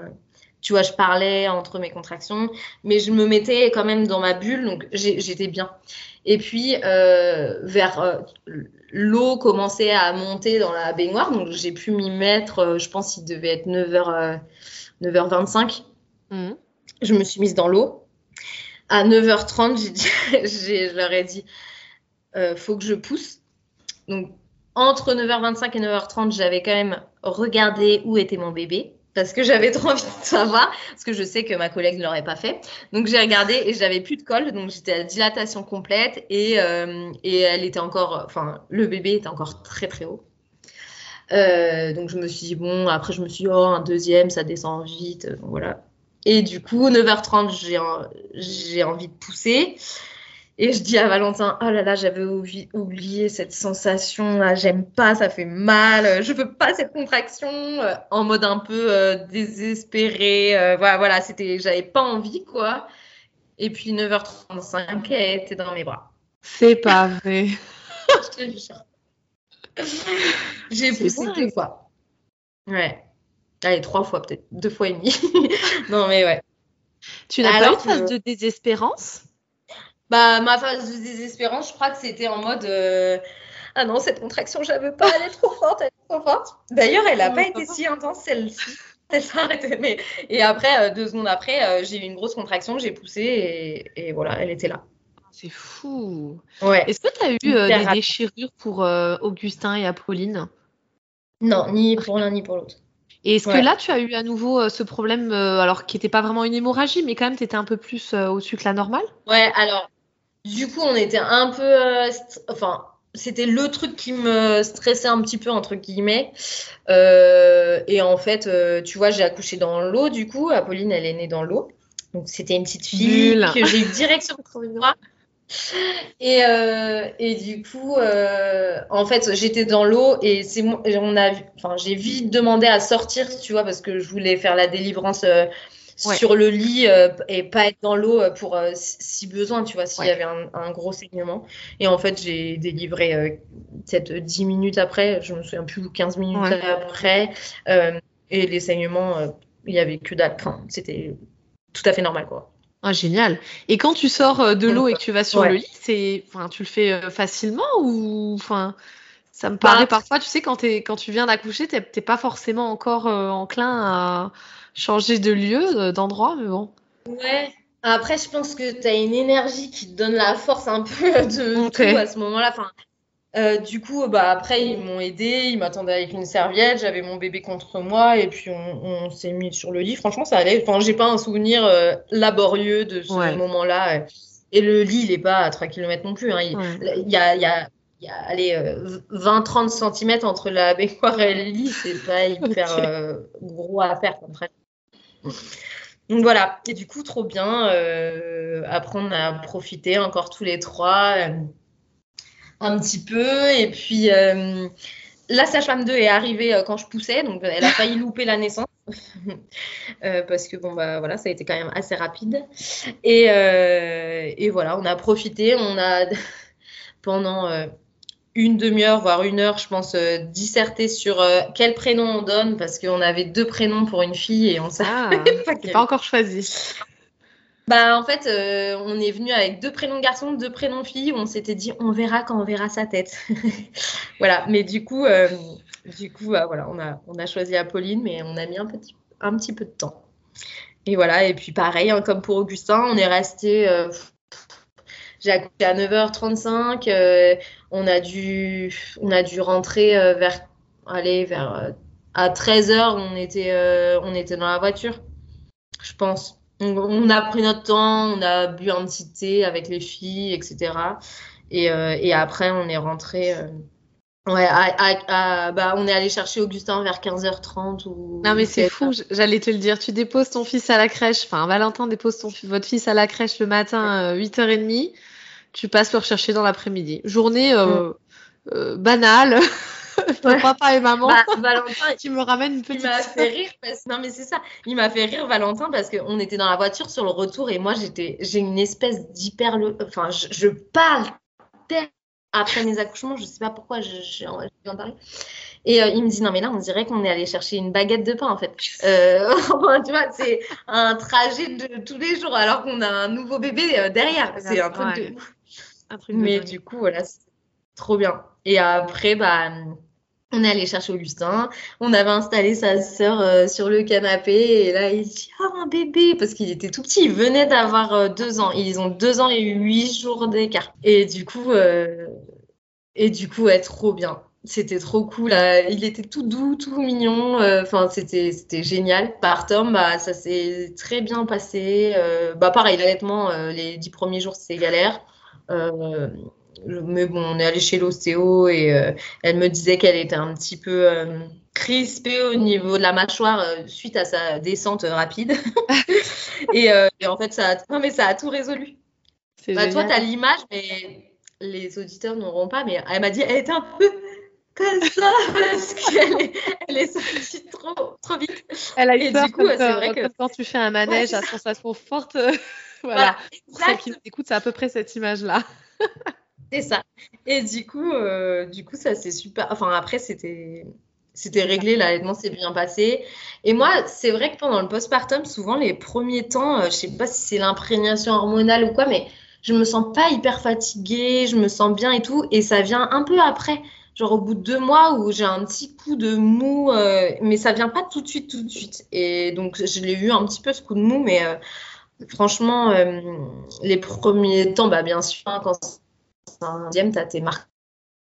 tu vois, je parlais entre mes contractions, mais je me mettais quand même dans ma bulle, donc j'étais bien. Et puis, euh, vers euh, l'eau commençait à monter dans la baignoire, donc j'ai pu m'y mettre, euh, je pense qu'il devait être 9h, 9h25. Mmh. Je me suis mise dans l'eau. À 9h30, j'ai je leur ai dit, faut que je pousse. Donc, entre 9h25 et 9h30, j'avais quand même regardé où était mon bébé parce que j'avais trop envie de savoir, parce que je sais que ma collègue ne l'aurait pas fait. Donc j'ai regardé et j'avais plus de colle, donc j'étais à dilatation complète et, euh, et elle était encore, enfin le bébé était encore très très haut. Euh, donc je me suis dit bon, après je me suis dit oh un deuxième, ça descend vite, voilà. Et du coup 9h30 j'ai envie de pousser. Et je dis à Valentin, oh là là, j'avais oublié cette sensation là, j'aime pas, ça fait mal, je veux pas cette contraction, euh, en mode un peu euh, désespéré. Euh, voilà, voilà, c'était, j'avais pas envie quoi. Et puis 9h35, elle était dans mes bras. C'est pas vrai. J'ai poussé deux fois. Ouais. Allez, trois fois peut-être, deux fois et demi. non mais ouais. Tu n'as pas eu de phase de désespérance? Bah, ma phase de désespérance, je crois que c'était en mode euh, Ah non, cette contraction, je veux pas, elle est trop forte, elle est trop forte. D'ailleurs, elle n'a pas été si intense celle-ci. Elle s'est arrêtée. Mais... Et après, euh, deux secondes après, euh, j'ai eu une grosse contraction, j'ai poussé et... et, voilà, elle était là. C'est fou. Ouais. Est-ce que tu as eu des déchirures pour Augustin et Apolline? Non, ni pour l'un ni pour l'autre. Et est-ce que là, tu as eu à nouveau ce problème, alors qui n'était pas vraiment une hémorragie, mais quand même, tu étais un peu plus au-dessus que la normale? Ouais, alors, du coup, on était un peu. enfin, c'était le truc qui me stressait un petit peu, entre guillemets. Euh, et en fait, euh, tu vois, j'ai accouché dans l'eau, du coup. Apolline, elle est née dans l'eau. Donc, c'était une petite fille que j'ai eu direct sur le bras. Et, euh, et du coup, en fait, j'étais dans l'eau et c'est on a, enfin, j'ai vite demandé à sortir, tu vois, parce que je voulais faire la délivrance sur le lit euh, et pas être dans l'eau euh, pour euh, si besoin, tu vois, s'il y avait un, gros saignement. Et en fait, j'ai délivré peut-être 10 minutes après, je me souviens plus, 15 minutes après. et les saignements, il y avait que dalle. Enfin, c'était tout à fait normal, quoi. Ah, génial. Et quand tu sors de l'eau et que tu vas sur le lit, c'est, enfin, tu le fais facilement ou, enfin, ça me paraît bah, parfois, tu sais, quand, es, quand tu viens d'accoucher, t'es pas forcément encore enclin à changer de lieu, euh, d'endroit, mais bon. Ouais. Après, je pense que tu as une énergie qui te donne la force un peu de tout à ce moment-là. Enfin, euh, du coup, bah, après, ils m'ont aidé, ils m'attendaient avec une serviette, j'avais mon bébé contre moi, et puis on, s'est mis sur le lit. Franchement, ça allait. Enfin, j'ai pas un souvenir euh, laborieux de ce moment-là. Et le lit, il est pas à 3 km non plus. Hein. Il, y a, il y a il y a 20-30 cm entre la baignoire et le lit, c'est pas hyper gros à faire comme donc voilà, et du coup, trop bien. Euh, a profité encore tous les trois euh, un petit peu. Et puis, euh, la sage-femme 2 est arrivée quand je poussais, donc elle a failli louper la naissance. parce que bon, bah voilà, ça a été quand même assez rapide. Et, et voilà, on a profité. On a pendant une demi-heure, voire une heure, je pense, euh, disserter sur euh, quel prénom on donne, parce qu'on avait deux prénoms pour une fille et on savait ah, pas, pas encore choisi. Bah en fait, euh, on est venu avec deux prénoms garçons, deux prénoms filles. On s'était dit, on verra quand on verra sa tête. voilà. Mais du coup, du coup, bah, voilà, on a, on a choisi Apolline, mais on a mis un petit, un petit peu de temps. Et voilà. Et puis pareil, hein, comme pour Augustin, on est resté j'ai accouché à 9h35. Euh, on, a dû, on a dû rentrer euh, vers, aller vers euh, à 13h, on était, on était dans la voiture, je pense. On, a pris notre temps, on a bu un petit thé avec les filles, etc. Et, et après, on est rentré. Ouais, bah, on est allé chercher Augustin vers 15h30. Ou non, mais c'est fou, j'allais te le dire. Tu déposes ton fils à la crèche, enfin, Valentin dépose ton, votre fils à la crèche le matin, 8h30 tu passes le rechercher dans l'après-midi. Journée euh, mm. euh, banale. papa et maman. Bah, Valentin, tu me ramènes une petite. Il m'a fait rire parce non mais c'est ça. Il m'a fait rire Valentin parce qu'on était dans la voiture sur le retour et moi j'étais, j'ai une espèce d'hyper, enfin je, je parle après mes accouchements, je sais pas pourquoi j'ai envie d'en parler. Et euh, il me dit non mais là on dirait qu'on est allé chercher une baguette de pain en fait. Euh, tu vois c'est un trajet de tous les jours alors qu'on a un nouveau bébé derrière. C'est un truc de mais du coup, voilà, c'est trop bien. Et après, bah, on est allé chercher Augustin. On avait installé sa sœur euh, sur le canapé. Et là, il dit Oh, un bébé Parce qu'il était tout petit. Il venait d'avoir euh, deux ans. Ils ont deux ans et huit jours d'écart. Et du coup, euh, et du coup, ouais, trop bien. C'était trop cool. Il était tout doux, tout mignon. Enfin, c'était, c'était génial. Par Tom, bah, ça s'est très bien passé. bah, pareil, honnêtement, les dix premiers jours, c'était galère. Euh, mais bon, on est allé chez l'ostéo et euh, elle me disait qu'elle était un petit peu euh, crispée au niveau de la mâchoire suite à sa descente rapide. et, en fait, ça a, non, mais ça a tout résolu. Bah, toi, tu as l'image, mais les auditeurs n'auront pas. Mais elle m'a dit, elle était un peu comme ça parce qu'elle est, elle est sortie trop, trop vite. Elle a eu peur du coup, c'est vrai que quand tu fais un manège à sensation forte. voilà. Pour celles qui écoutent, c'est à peu près cette image-là. c'est ça. Et du coup, euh, du coup, ça c'est super. Enfin, après, c'était. C'était réglé, l'allaitement s'est bien passé. Et moi, c'est vrai que pendant le postpartum, souvent les premiers temps, euh, je sais pas si c'est l'imprégnation hormonale ou quoi, mais je me sens pas hyper fatiguée, je me sens bien et tout. Et ça vient un peu après, genre au bout de deux mois où j'ai un petit coup de mou, euh, mais ça vient pas tout de suite, tout de suite. Et donc, je l'ai eu un petit peu ce coup de mou, mais franchement, les premiers temps, bah, bien sûr, hein, quand c'est un deuxième, tu as tes marques.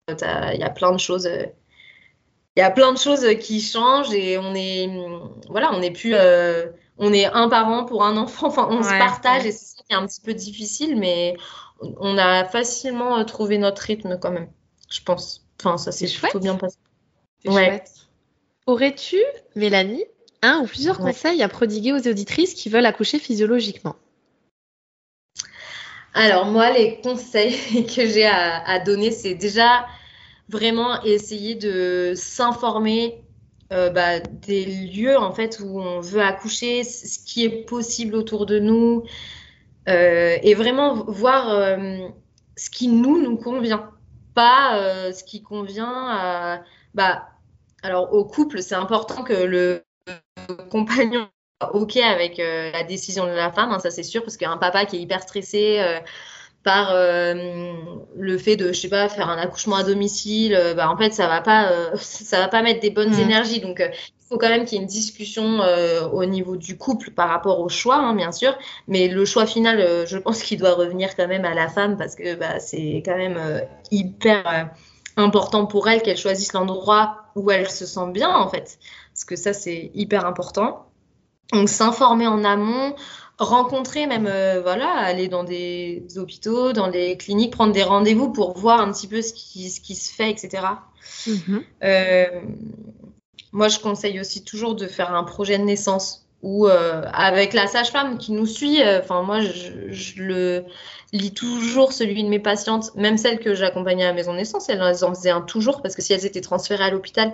Il y a plein de choses. il y a plein de choses qui changent et on est, voilà, on plus, on est un parent pour un enfant. Enfin, on se partage et c'est ça qui est un petit peu difficile, mais on a facilement trouvé notre rythme quand même, je pense. Enfin, ça s'est plutôt bien passé. Ouais. Aurais-tu, Mélanie, un ou plusieurs conseils à prodiguer aux auditrices qui veulent accoucher physiologiquement. Alors, moi, les conseils que j'ai à, donner, c'est déjà vraiment essayer de s'informer euh, bah, des lieux en fait où on veut accoucher, ce qui est possible autour de nous, euh, et vraiment voir euh, ce qui nous nous convient, pas ce qui convient à bah alors au couple, c'est important que le compagnon soit OK avec euh, la décision de la femme, hein, ça c'est sûr, parce qu'un papa qui est hyper stressé euh, par euh, le fait de, je sais pas, faire un accouchement à domicile, bah, en fait, ça va pas, ça va pas mettre des bonnes mm. énergies. Donc, il faut quand même qu'il y ait une discussion au niveau du couple par rapport au choix, hein, bien sûr. Mais le choix final, je pense qu'il doit revenir quand même à la femme parce que bah, c'est quand même hyper important pour elle qu'elle choisisse l'endroit où elle se sent bien, en fait. Parce que ça, c'est hyper important. Donc, s'informer en amont, rencontrer même, euh, voilà, aller dans des hôpitaux, dans des cliniques, prendre des rendez-vous pour voir un petit peu ce qui, ce qui se fait, etc. Mhm. Euh, moi, je conseille aussi toujours de faire un projet de naissance ou euh, avec la sage-femme qui nous suit. Enfin, moi, je, je, le lis toujours celui de mes patientes, même celles que j'accompagnais à la maison de naissance, elles en faisaient un toujours parce que si elles étaient transférées à l'hôpital,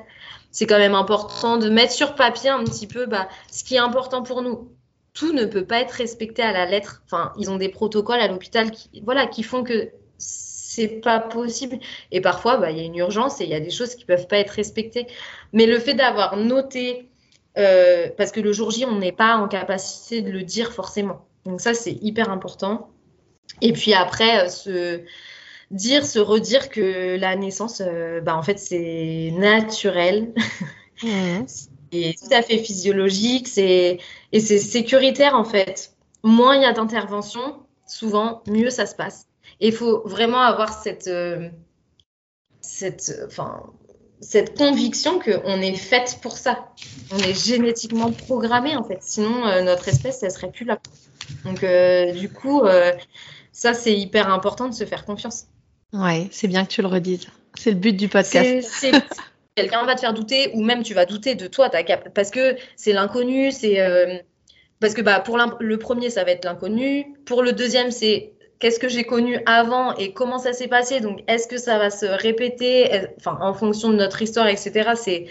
c'est quand même important de mettre sur papier un petit peu bah, ce qui est important pour nous. Tout ne peut pas être respecté à la lettre. Enfin, ils ont des protocoles à l'hôpital qui, voilà, qui font que c'est pas possible. Et parfois, bah, il y a une urgence et il y a des choses qui peuvent pas être respectées. Mais le fait d'avoir noté, euh, parce que le jour J, on n'est pas en capacité de le dire forcément. Donc ça, c'est hyper important. Et puis après, euh, se dire, se redire que la naissance, euh, bah, en fait, c'est naturel. Mmh. c'est tout à fait physiologique c'est, et c'est sécuritaire, en fait. Moins il y a d'intervention, souvent, mieux ça se passe. Et il faut vraiment avoir cette, euh, cette, enfin, cette conviction qu'on est faite pour ça. On est génétiquement programmé, en fait. Sinon, notre espèce, elle serait plus là. Donc, du coup, ça, c'est hyper important de se faire confiance. Ouais, c'est bien que tu le redises. C'est le but du podcast. quelqu'un va te faire douter ou même tu vas douter de toi parce que c'est l'inconnu, c'est euh, parce que bah pour le premier ça va être l'inconnu, pour le deuxième c'est qu'est-ce que j'ai connu avant et comment ça s'est passé. Donc est-ce que ça va se répéter? Enfin en fonction de notre histoire etc c'est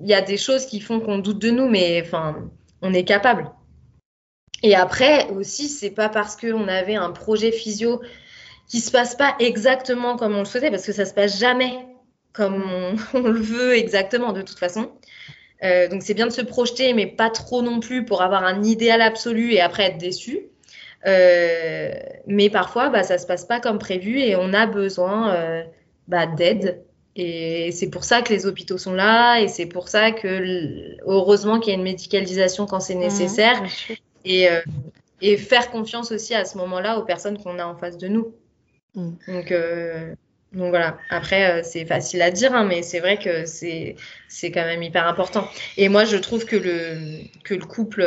il y a des choses qui font qu'on doute de nous mais enfin on est capable. Et après aussi, c'est pas parce qu'on avait un projet physio qui se passe pas exactement comme on le souhaitait, parce que ça se passe jamais comme on, le veut exactement de toute façon. Euh, donc c'est bien de se projeter, mais pas trop non plus pour avoir un idéal absolu et après être déçu. Euh, mais parfois, bah, ça se passe pas comme prévu et on a besoin euh, bah, d'aide. Et c'est pour ça que les hôpitaux sont là et c'est pour ça que heureusement qu'il y a une médicalisation quand c'est mmh, nécessaire et, et faire confiance aussi à ce moment-là aux personnes qu'on a en face de nous. Mm. Donc, euh, donc voilà, après, euh, c'est facile à dire, hein, mais c'est vrai que c'est quand même hyper important. Et moi, je trouve que le, que le couple,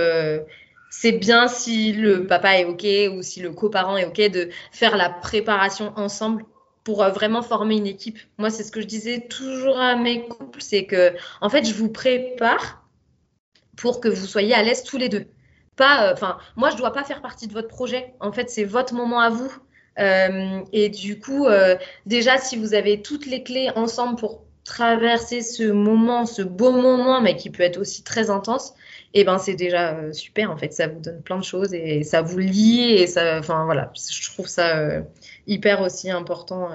c'est bien si le papa est OK ou si le coparent est OK de faire la préparation ensemble pour vraiment former une équipe. Moi, c'est ce que je disais toujours à mes couples, c'est que, en fait, je vous prépare pour que vous soyez à l'aise tous les deux pas, euh, enfin, moi, je dois pas faire partie de votre projet. En fait, c'est votre moment à vous. Euh, et du coup, euh, déjà, si vous avez toutes les clés ensemble pour traverser ce moment, ce beau moment, mais qui peut être aussi très intense, eh ben c'est déjà super en fait. Ça vous donne plein de choses et ça vous lie et ça, enfin voilà, je trouve ça hyper aussi important.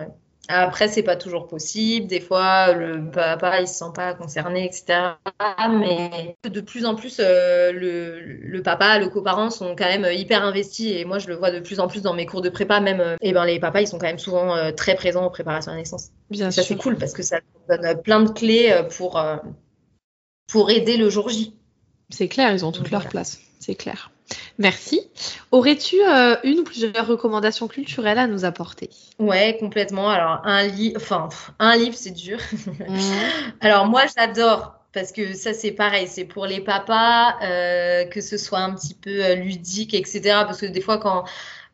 Après, c'est pas toujours possible. Des fois, le papa, il se sent pas concerné, etc. Mais de plus en plus, euh, le, papa, le coparent sont quand même hyper investis. Et moi, je le vois de plus en plus dans mes cours de prépa. Même, euh, et ben, les papas, ils sont quand même souvent euh, très présents en préparation à la naissance. Bien ça, c'est cool parce que ça donne plein de clés pour, pour aider le jour J. C'est clair, ils ont toute leur place. C'est clair. Merci. Aurais-tu euh, une ou plusieurs recommandations culturelles à nous apporter? Ouais, complètement. Alors, un, livre, enfin, un livre, c'est dur. Mmh. Alors, moi, j'adore parce que ça c'est pareil, c'est pour les papas, euh, que ce soit un petit peu euh, ludique, etc. Parce que des fois quand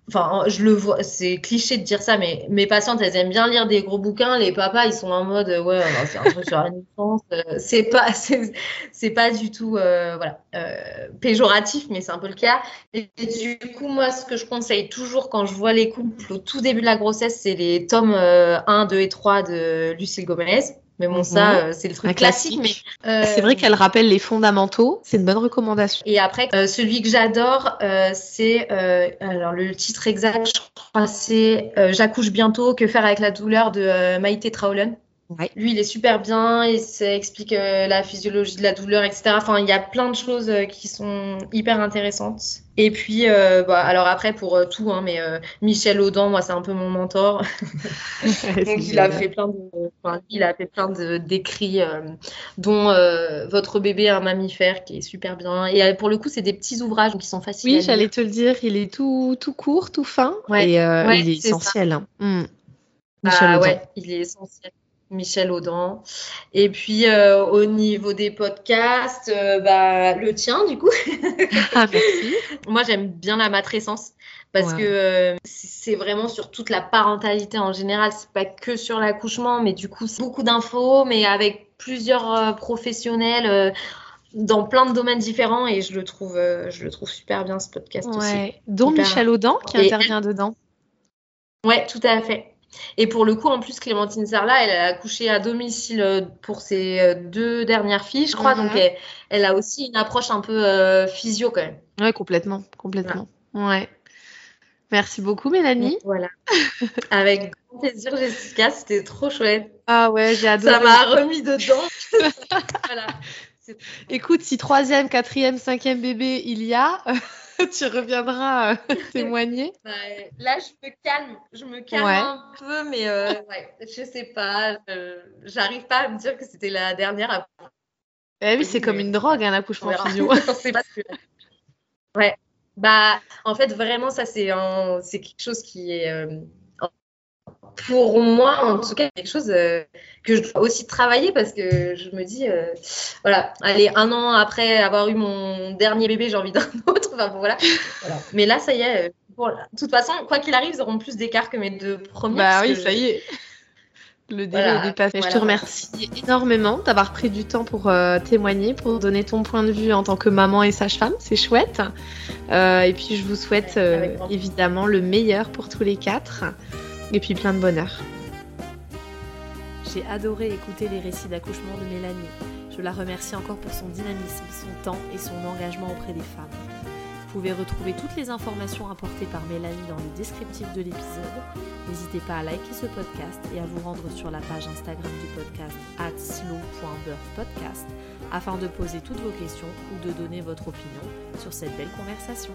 Enfin, je le vois, c'est cliché de dire ça, mais mes patientes, elles aiment bien lire des gros bouquins. Les papas, ils sont en mode, ouais, c'est un truc sur la naissance. Euh, c'est pas, c'est pas du tout, euh, voilà, euh, péjoratif, mais c'est un peu le cas. Et, du coup, moi, ce que je conseille toujours quand je vois les couples au tout début de la grossesse, c'est les tomes 1, 2 et 3 de Lucille Gomez. Mais bon, ça, mhm. euh, c'est le truc classique. Mais euh, c'est vrai qu'elle rappelle les fondamentaux. C'est une bonne recommandation. Et après, euh, celui que j'adore, c'est alors le titre exact, je crois, c'est J'accouche bientôt. Que faire avec la douleur de Maïté Traolen. Lui, il est super bien, il explique euh, la physiologie de la douleur, etc. Enfin, il y a plein de choses euh, qui sont hyper intéressantes. Et puis, euh, bah, alors après, pour tout, hein, mais Michel Audin, moi, c'est un peu mon mentor. Donc, il a, fait plein de, enfin, il a fait plein d'écrits, dont Votre bébé un mammifère, qui est super bien. Et pour le coup, c'est des petits ouvrages qui sont faciles. Oui, j'allais te le dire, il est tout, tout court, tout fin. et il est, essentiel. Hein. Hmm. Bah, ouais, il est essentiel. Michel Audin. Et puis euh, au niveau des podcasts, euh, bah, le tien du coup. ah, merci. Moi j'aime bien la matrescence parce que euh, c'est vraiment sur toute la parentalité en général. C'est pas que sur l'accouchement, mais du coup c'est beaucoup d'infos, mais avec plusieurs professionnels. dans plein de domaines différents et je le trouve, je le trouve super bien ce podcast ouais. aussi. Dont Michel Audin qui intervient dedans. Ouais, tout à fait. Et pour le coup, en plus, Clémentine Sarla, elle a accouché à domicile euh, pour ses euh, deux dernières filles, je crois. Donc, mhm. elle, a aussi une approche un peu euh, physio quand même. Ouais, complètement. Complètement. Ouais. Merci beaucoup, Mélanie. voilà. Avec grand plaisir, Jessica. C'était trop chouette. Ah ouais, j'ai adoré. Ça m'a remis dedans. voilà. Écoute, si troisième, quatrième, cinquième bébé il y a, tu reviendras euh, témoigner. Bah, là, je me calme, je me calme un peu, mais euh, ouais, je sais pas, j'arrive pas à me dire que c'était la dernière. Eh oui, c'est comme une drogue, un hein, accouchement physio. Ouais, bah, en fait, vraiment, ça, c'est c'est quelque chose qui est euh, pour moi, en tout cas, quelque chose euh, que je dois aussi travailler parce que je me dis, euh, voilà, allez, un an après avoir eu mon dernier bébé, j'ai envie d'un autre. Enfin, voilà. Mais là, ça y est. Euh, de toute façon, quoi qu'il arrive, ils auront plus d'écart que mes deux premiers. Bah oui, ça y est. Le délai est dépassé. je te remercie énormément d'avoir pris du temps pour témoigner, pour donner ton point de vue en tant que maman et sage-femme. C'est chouette. et puis, je vous souhaite évidemment le meilleur pour tous les quatre. Et puis plein de bonheur. J'ai adoré écouter les récits d'accouchement de Mélanie. Je la remercie encore pour son dynamisme, son temps et son engagement auprès des femmes. Vous pouvez retrouver toutes les informations apportées par Mélanie dans le descriptif de l'épisode. N'hésitez pas à liker ce podcast et à vous rendre sur la page Instagram du podcast at slow.birthpodcast afin de poser toutes vos questions ou de donner votre opinion sur cette belle conversation.